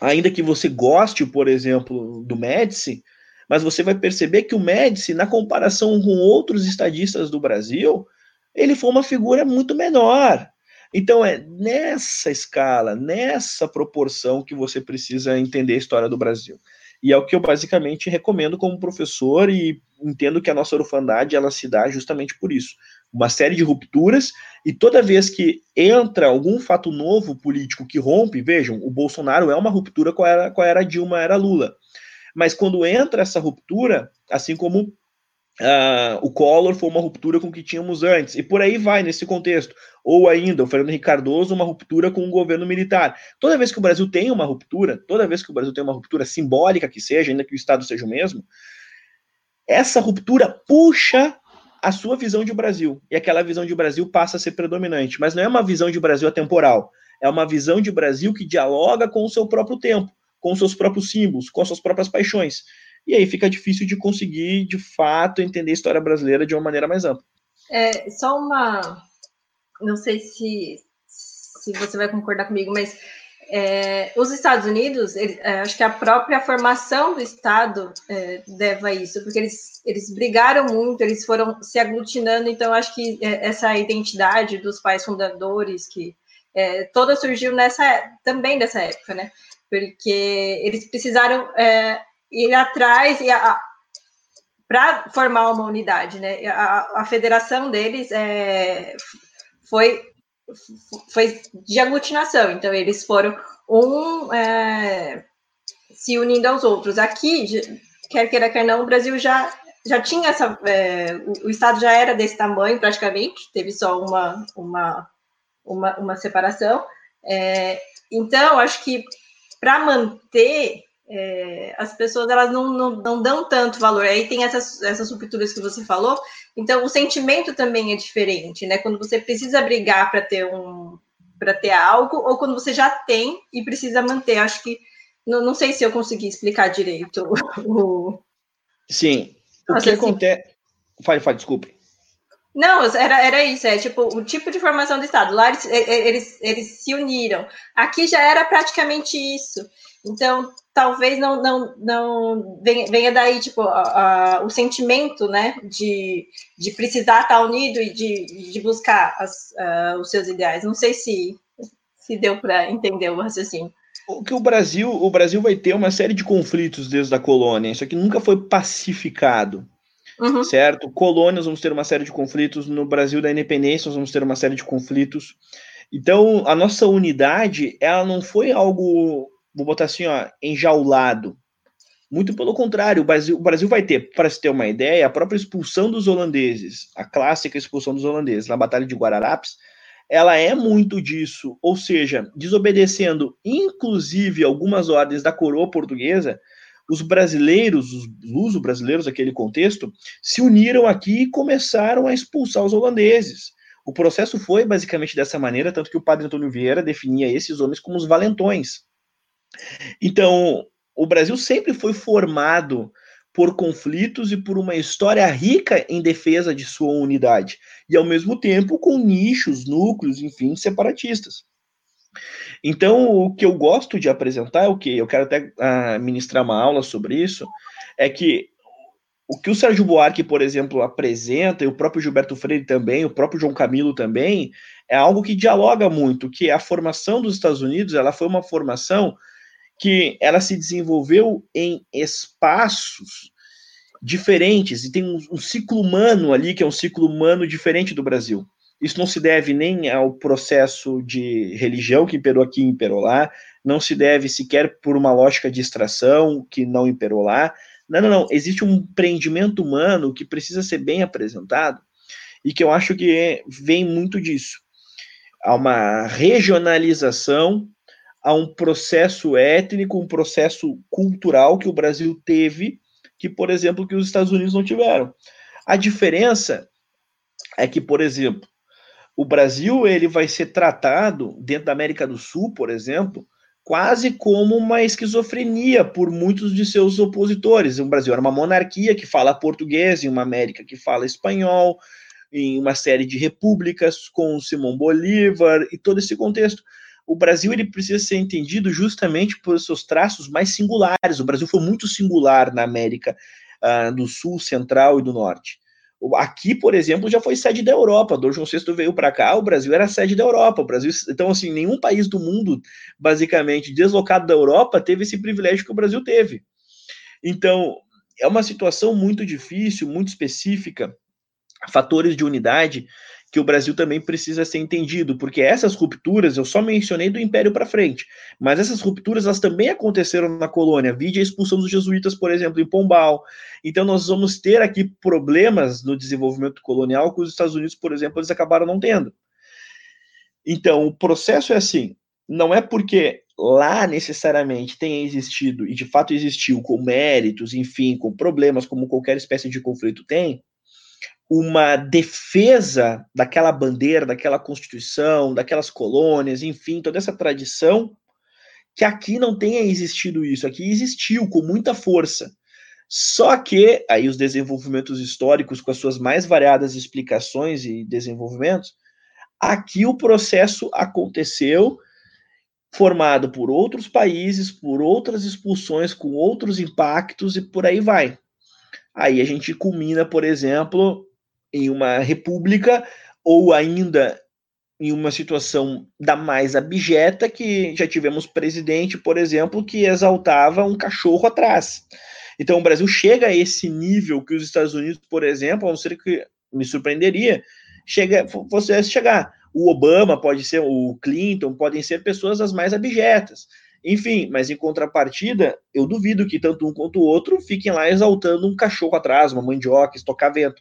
ainda que você goste, por exemplo, do Médici, mas você vai perceber que o Médici, na comparação com outros estadistas do Brasil, ele foi uma figura muito menor. Então é nessa escala, nessa proporção que você precisa entender a história do Brasil. E é o que eu basicamente recomendo como professor e entendo que a nossa orfandade ela se dá justamente por isso. Uma série de rupturas e toda vez que entra algum fato novo político que rompe, vejam, o Bolsonaro é uma ruptura com a era, com a era Dilma, era Lula. Mas quando entra essa ruptura, assim como Uh, o Collor foi uma ruptura com o que tínhamos antes, e por aí vai nesse contexto. Ou ainda, o Fernando Henrique Cardoso, uma ruptura com o governo militar. Toda vez que o Brasil tem uma ruptura, toda vez que o Brasil tem uma ruptura simbólica que seja, ainda que o Estado seja o mesmo, essa ruptura puxa a sua visão de Brasil. E aquela visão de Brasil passa a ser predominante. Mas não é uma visão de Brasil atemporal, é uma visão de Brasil que dialoga com o seu próprio tempo com seus próprios símbolos, com suas próprias paixões. E aí fica difícil de conseguir, de fato, entender a história brasileira de uma maneira mais ampla. É, só uma. Não sei se, se você vai concordar comigo, mas é, os Estados Unidos, ele, é, acho que a própria formação do Estado é, a isso, porque eles, eles brigaram muito, eles foram se aglutinando, então acho que é, essa identidade dos pais fundadores, que é, toda surgiu nessa também dessa época, né? Porque eles precisaram é, ir atrás e para formar uma unidade, né? A, a federação deles é, foi foi de aglutinação, então eles foram um é, se unindo aos outros. Aqui, quer queira quer não, o Brasil já já tinha essa, é, o, o, estado já era desse tamanho praticamente, teve só uma uma uma, uma separação. É, então, acho que para manter é, as pessoas elas não, não, não, dão tanto valor. Aí tem essas, essas rupturas que você falou. Então o sentimento também é diferente, né? Quando você precisa brigar para ter um para ter algo, ou quando você já tem e precisa manter. Acho que não, não sei se eu consegui explicar direito o. Sim. O que assim, acontece. Fale, fale, desculpe. Não, era, era isso, é tipo o tipo de formação do Estado. Lá eles, eles, eles se uniram. Aqui já era praticamente isso. Então, talvez não, não, não venha, venha daí, tipo, a, a, o sentimento, né, de, de precisar estar unido e de, de buscar as, os seus ideais. Não sei se, se deu para entender o raciocínio. O que o Brasil, o Brasil vai ter uma série de conflitos desde a colônia, isso aqui nunca foi pacificado. Uhum. Certo? Colônias, vamos ter uma série de conflitos. No Brasil da independência, nós vamos ter uma série de conflitos. Então, a nossa unidade, ela não foi algo, vou botar assim, ó, enjaulado. Muito pelo contrário, o Brasil, o Brasil vai ter, para se ter uma ideia, a própria expulsão dos holandeses, a clássica expulsão dos holandeses na Batalha de Guararapes, ela é muito disso, ou seja, desobedecendo inclusive algumas ordens da coroa portuguesa, os brasileiros, os luso-brasileiros daquele contexto, se uniram aqui e começaram a expulsar os holandeses. O processo foi basicamente dessa maneira, tanto que o padre Antônio Vieira definia esses homens como os valentões. Então, o Brasil sempre foi formado por conflitos e por uma história rica em defesa de sua unidade, e ao mesmo tempo com nichos, núcleos, enfim, separatistas. Então, o que eu gosto de apresentar é o que eu quero até uh, ministrar uma aula sobre isso, é que o que o Sérgio Buarque, por exemplo, apresenta, e o próprio Gilberto Freire também, o próprio João Camilo também, é algo que dialoga muito, que a formação dos Estados Unidos, ela foi uma formação que ela se desenvolveu em espaços diferentes, e tem um, um ciclo humano ali, que é um ciclo humano diferente do Brasil. Isso não se deve nem ao processo de religião que imperou aqui e imperou lá, não se deve sequer por uma lógica de extração que não imperou lá. Não, não, não. Existe um empreendimento humano que precisa ser bem apresentado e que eu acho que vem muito disso. Há uma regionalização, há um processo étnico, um processo cultural que o Brasil teve, que, por exemplo, que os Estados Unidos não tiveram A diferença é que, por exemplo, o Brasil ele vai ser tratado dentro da América do Sul, por exemplo, quase como uma esquizofrenia por muitos de seus opositores. O Brasil era uma monarquia que fala português, em uma América que fala espanhol, em uma série de repúblicas com Simão Bolívar e todo esse contexto. O Brasil ele precisa ser entendido justamente por seus traços mais singulares. O Brasil foi muito singular na América uh, do Sul, Central e do Norte. Aqui, por exemplo, já foi sede da Europa. Dom João VI veio para cá, o Brasil era sede da Europa. O Brasil, então, assim, nenhum país do mundo, basicamente, deslocado da Europa, teve esse privilégio que o Brasil teve. Então, é uma situação muito difícil, muito específica, fatores de unidade que o Brasil também precisa ser entendido, porque essas rupturas, eu só mencionei do Império para frente, mas essas rupturas elas também aconteceram na colônia, vide a expulsão dos jesuítas, por exemplo, em Pombal. Então nós vamos ter aqui problemas no desenvolvimento colonial que os Estados Unidos, por exemplo, eles acabaram não tendo. Então, o processo é assim, não é porque lá necessariamente tenha existido, e de fato existiu, com méritos, enfim, com problemas, como qualquer espécie de conflito tem, uma defesa daquela bandeira, daquela constituição, daquelas colônias, enfim, toda essa tradição, que aqui não tenha existido isso, aqui existiu com muita força. Só que aí os desenvolvimentos históricos, com as suas mais variadas explicações e desenvolvimentos, aqui o processo aconteceu formado por outros países, por outras expulsões, com outros impactos e por aí vai. Aí a gente culmina, por exemplo, em uma república ou ainda em uma situação da mais abjeta que já tivemos presidente, por exemplo, que exaltava um cachorro atrás. Então o Brasil chega a esse nível que os Estados Unidos, por exemplo, a não ser que me surpreenderia, chega, fosse chegar. O Obama pode ser, o Clinton podem ser pessoas as mais abjetas. Enfim, mas em contrapartida, eu duvido que tanto um quanto o outro fiquem lá exaltando um cachorro atrás, uma mandioca, estocar vento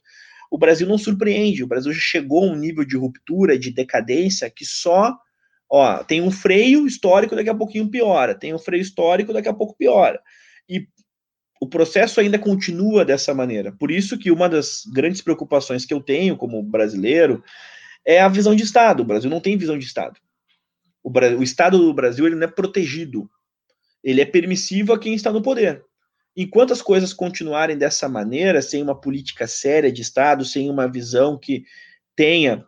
o Brasil não surpreende. O Brasil já chegou a um nível de ruptura, de decadência, que só ó, tem um freio histórico, daqui a pouquinho piora, tem um freio histórico, daqui a pouco piora. E o processo ainda continua dessa maneira. Por isso que uma das grandes preocupações que eu tenho como brasileiro é a visão de Estado. O Brasil não tem visão de Estado. O, Brasil, o Estado do Brasil ele não é protegido. Ele é permissivo a quem está no poder. Enquanto as coisas continuarem dessa maneira, sem uma política séria de Estado, sem uma visão que tenha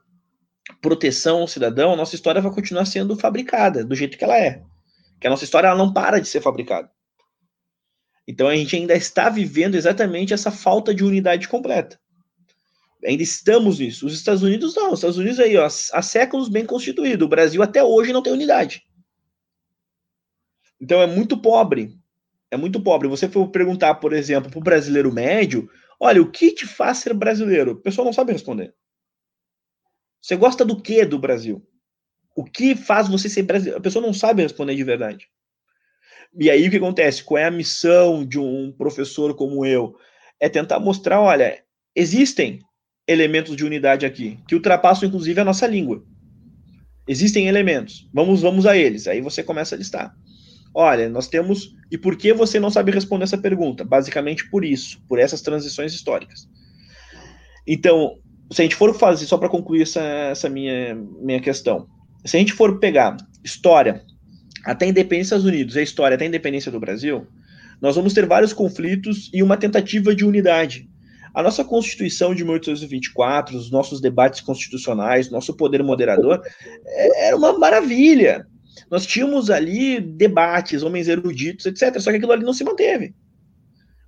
proteção ao cidadão, a nossa história vai continuar sendo fabricada do jeito que ela é. Que a nossa história ela não para de ser fabricada. Então a gente ainda está vivendo exatamente essa falta de unidade completa. Ainda estamos nisso. Os Estados Unidos não. Os Estados Unidos aí, ó, há séculos bem constituído. O Brasil até hoje não tem unidade. Então é muito pobre é muito pobre. Você for perguntar, por exemplo, para o brasileiro médio, olha, o que te faz ser brasileiro? O pessoal não sabe responder. Você gosta do que do Brasil? O que faz você ser brasileiro? A pessoa não sabe responder de verdade. E aí o que acontece? Qual é a missão de um professor como eu? É tentar mostrar, olha, existem elementos de unidade aqui, que ultrapassam inclusive a nossa língua. Existem elementos. Vamos, vamos a eles. Aí você começa a listar. Olha, nós temos. E por que você não sabe responder essa pergunta? Basicamente por isso, por essas transições históricas. Então, se a gente for fazer, só para concluir essa, essa minha, minha questão, se a gente for pegar história até a independência dos Unidos, a história até a independência do Brasil, nós vamos ter vários conflitos e uma tentativa de unidade. A nossa Constituição de 1824, os nossos debates constitucionais, nosso poder moderador, é, era uma maravilha. Nós tínhamos ali debates, homens eruditos, etc. Só que aquilo ali não se manteve.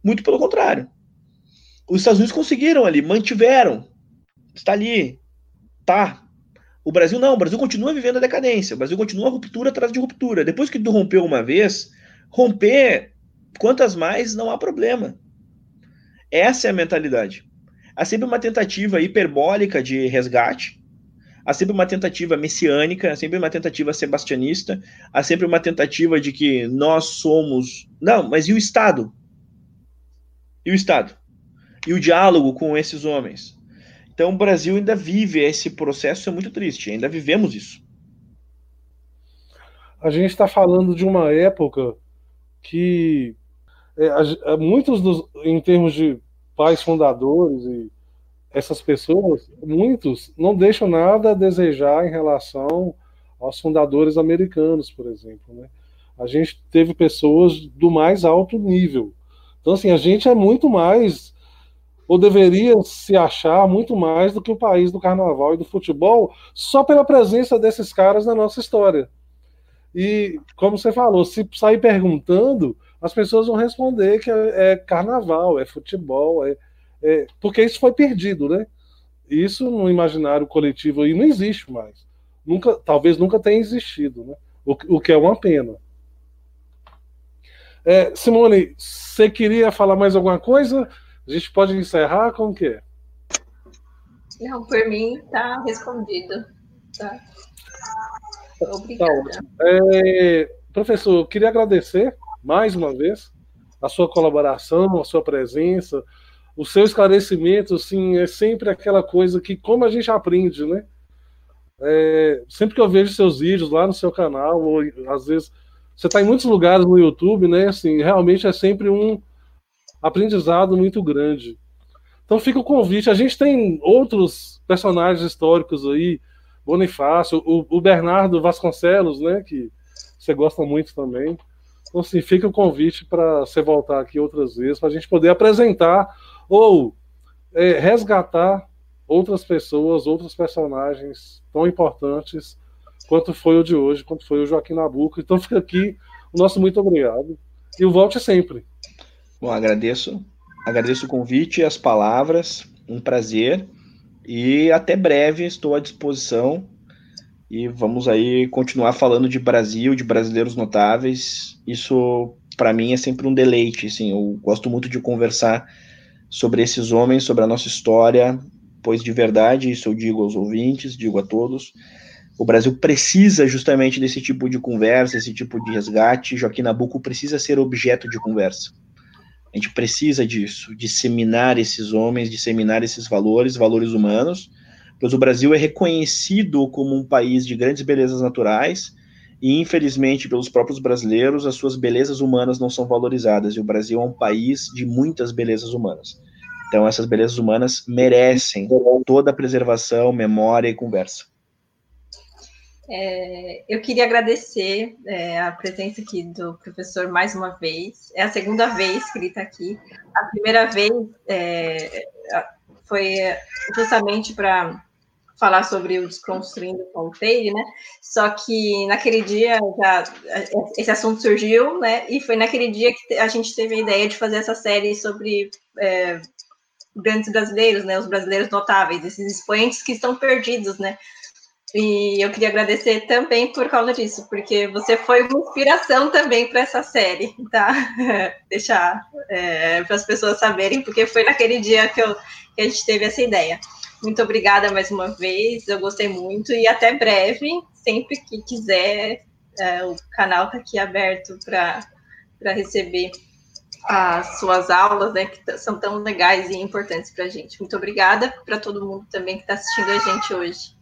Muito pelo contrário. Os Estados Unidos conseguiram ali, mantiveram. Está ali. Tá. O Brasil não, o Brasil continua vivendo a decadência. O Brasil continua ruptura atrás de ruptura. Depois que tu rompeu uma vez, romper quantas mais não há problema. Essa é a mentalidade. Há sempre uma tentativa hiperbólica de resgate, há sempre uma tentativa messiânica, há sempre uma tentativa sebastianista, há sempre uma tentativa de que nós somos. Não, mas e o Estado? E o Estado? E o diálogo com esses homens? Então o Brasil ainda vive esse processo, é muito triste, ainda vivemos isso. A gente está falando de uma época que é, a, muitos dos, em termos de pais fundadores e essas pessoas, muitos, não deixam nada a desejar em relação aos fundadores americanos, por exemplo. Né? A gente teve pessoas do mais alto nível. Então, assim, a gente é muito mais, ou deveria se achar muito mais do que o país do carnaval e do futebol, só pela presença desses caras na nossa história. E, como você falou, se sair perguntando, as pessoas vão responder que é, é carnaval, é futebol, é, é, porque isso foi perdido, né? Isso no imaginário coletivo aí não existe mais. Nunca, talvez nunca tenha existido, né? O, o que é uma pena. É, Simone, você queria falar mais alguma coisa? A gente pode encerrar? Como que é? Não, por mim está respondido. Tá. Obrigada. Tá é, professor, eu queria agradecer mais uma vez a sua colaboração, a sua presença, o seu esclarecimento, assim, é sempre aquela coisa que, como a gente aprende, né? É, sempre que eu vejo seus vídeos lá no seu canal, ou às vezes você está em muitos lugares no YouTube, né? Assim, realmente é sempre um aprendizado muito grande. Então fica o convite. A gente tem outros personagens históricos aí, Bonifácio, o, o Bernardo Vasconcelos, né? Que você gosta muito também. Então, assim, fica o convite para você voltar aqui outras vezes, para a gente poder apresentar ou é, resgatar outras pessoas, outros personagens tão importantes quanto foi o de hoje, quanto foi o Joaquim Nabuco. Então fica aqui o nosso muito obrigado e o volte sempre. Bom, agradeço, agradeço o convite e as palavras, um prazer e até breve estou à disposição e vamos aí continuar falando de Brasil, de brasileiros notáveis. Isso para mim é sempre um deleite, assim, eu gosto muito de conversar sobre esses homens, sobre a nossa história, pois de verdade, isso eu digo aos ouvintes, digo a todos, o Brasil precisa justamente desse tipo de conversa, esse tipo de resgate. Joaquim Nabuco precisa ser objeto de conversa. A gente precisa disso, disseminar esses homens, disseminar esses valores, valores humanos, pois o Brasil é reconhecido como um país de grandes belezas naturais e, infelizmente, pelos próprios brasileiros, as suas belezas humanas não são valorizadas. E o Brasil é um país de muitas belezas humanas. Então, essas belezas humanas merecem toda a preservação, memória e conversa. É, eu queria agradecer é, a presença aqui do professor mais uma vez. É a segunda vez que ele está aqui. A primeira vez é, foi justamente para falar sobre o Desconstruindo Paulo Freire, né? Só que naquele dia já esse assunto surgiu, né? E foi naquele dia que a gente teve a ideia de fazer essa série sobre é, grandes brasileiros, né? Os brasileiros notáveis, esses expoentes que estão perdidos, né? E eu queria agradecer também por causa disso, porque você foi uma inspiração também para essa série, tá? *laughs* Deixar é, para as pessoas saberem, porque foi naquele dia que, eu, que a gente teve essa ideia. Muito obrigada mais uma vez, eu gostei muito e até breve, sempre que quiser, é, o canal está aqui aberto para receber as suas aulas, né, que são tão legais e importantes para a gente. Muito obrigada para todo mundo também que está assistindo a gente hoje.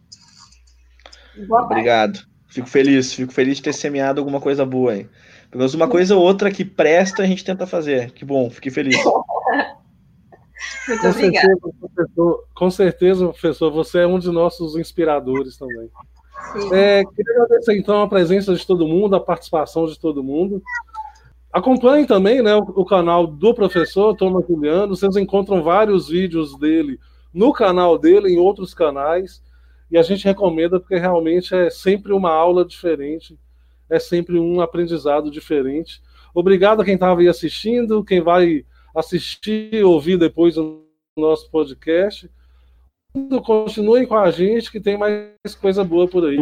Boa Obrigado. Tarde. Fico feliz, fico feliz de ter semeado alguma coisa boa aí. Pelo menos uma coisa ou outra que presta a gente tenta fazer. Que bom, fiquei feliz. *laughs* Muito com obrigada. Certeza, professor, com certeza, professor, você é um de nossos inspiradores também. É, queria agradecer então a presença de todo mundo, a participação de todo mundo. Acompanhem também né, o, o canal do professor Thomas Juliano. Vocês encontram vários vídeos dele no canal dele, em outros canais. E a gente recomenda porque realmente é sempre uma aula diferente, é sempre um aprendizado diferente. Obrigado a quem estava aí assistindo, quem vai assistir, ouvir depois o nosso podcast. Continuem com a gente que tem mais coisa boa por aí.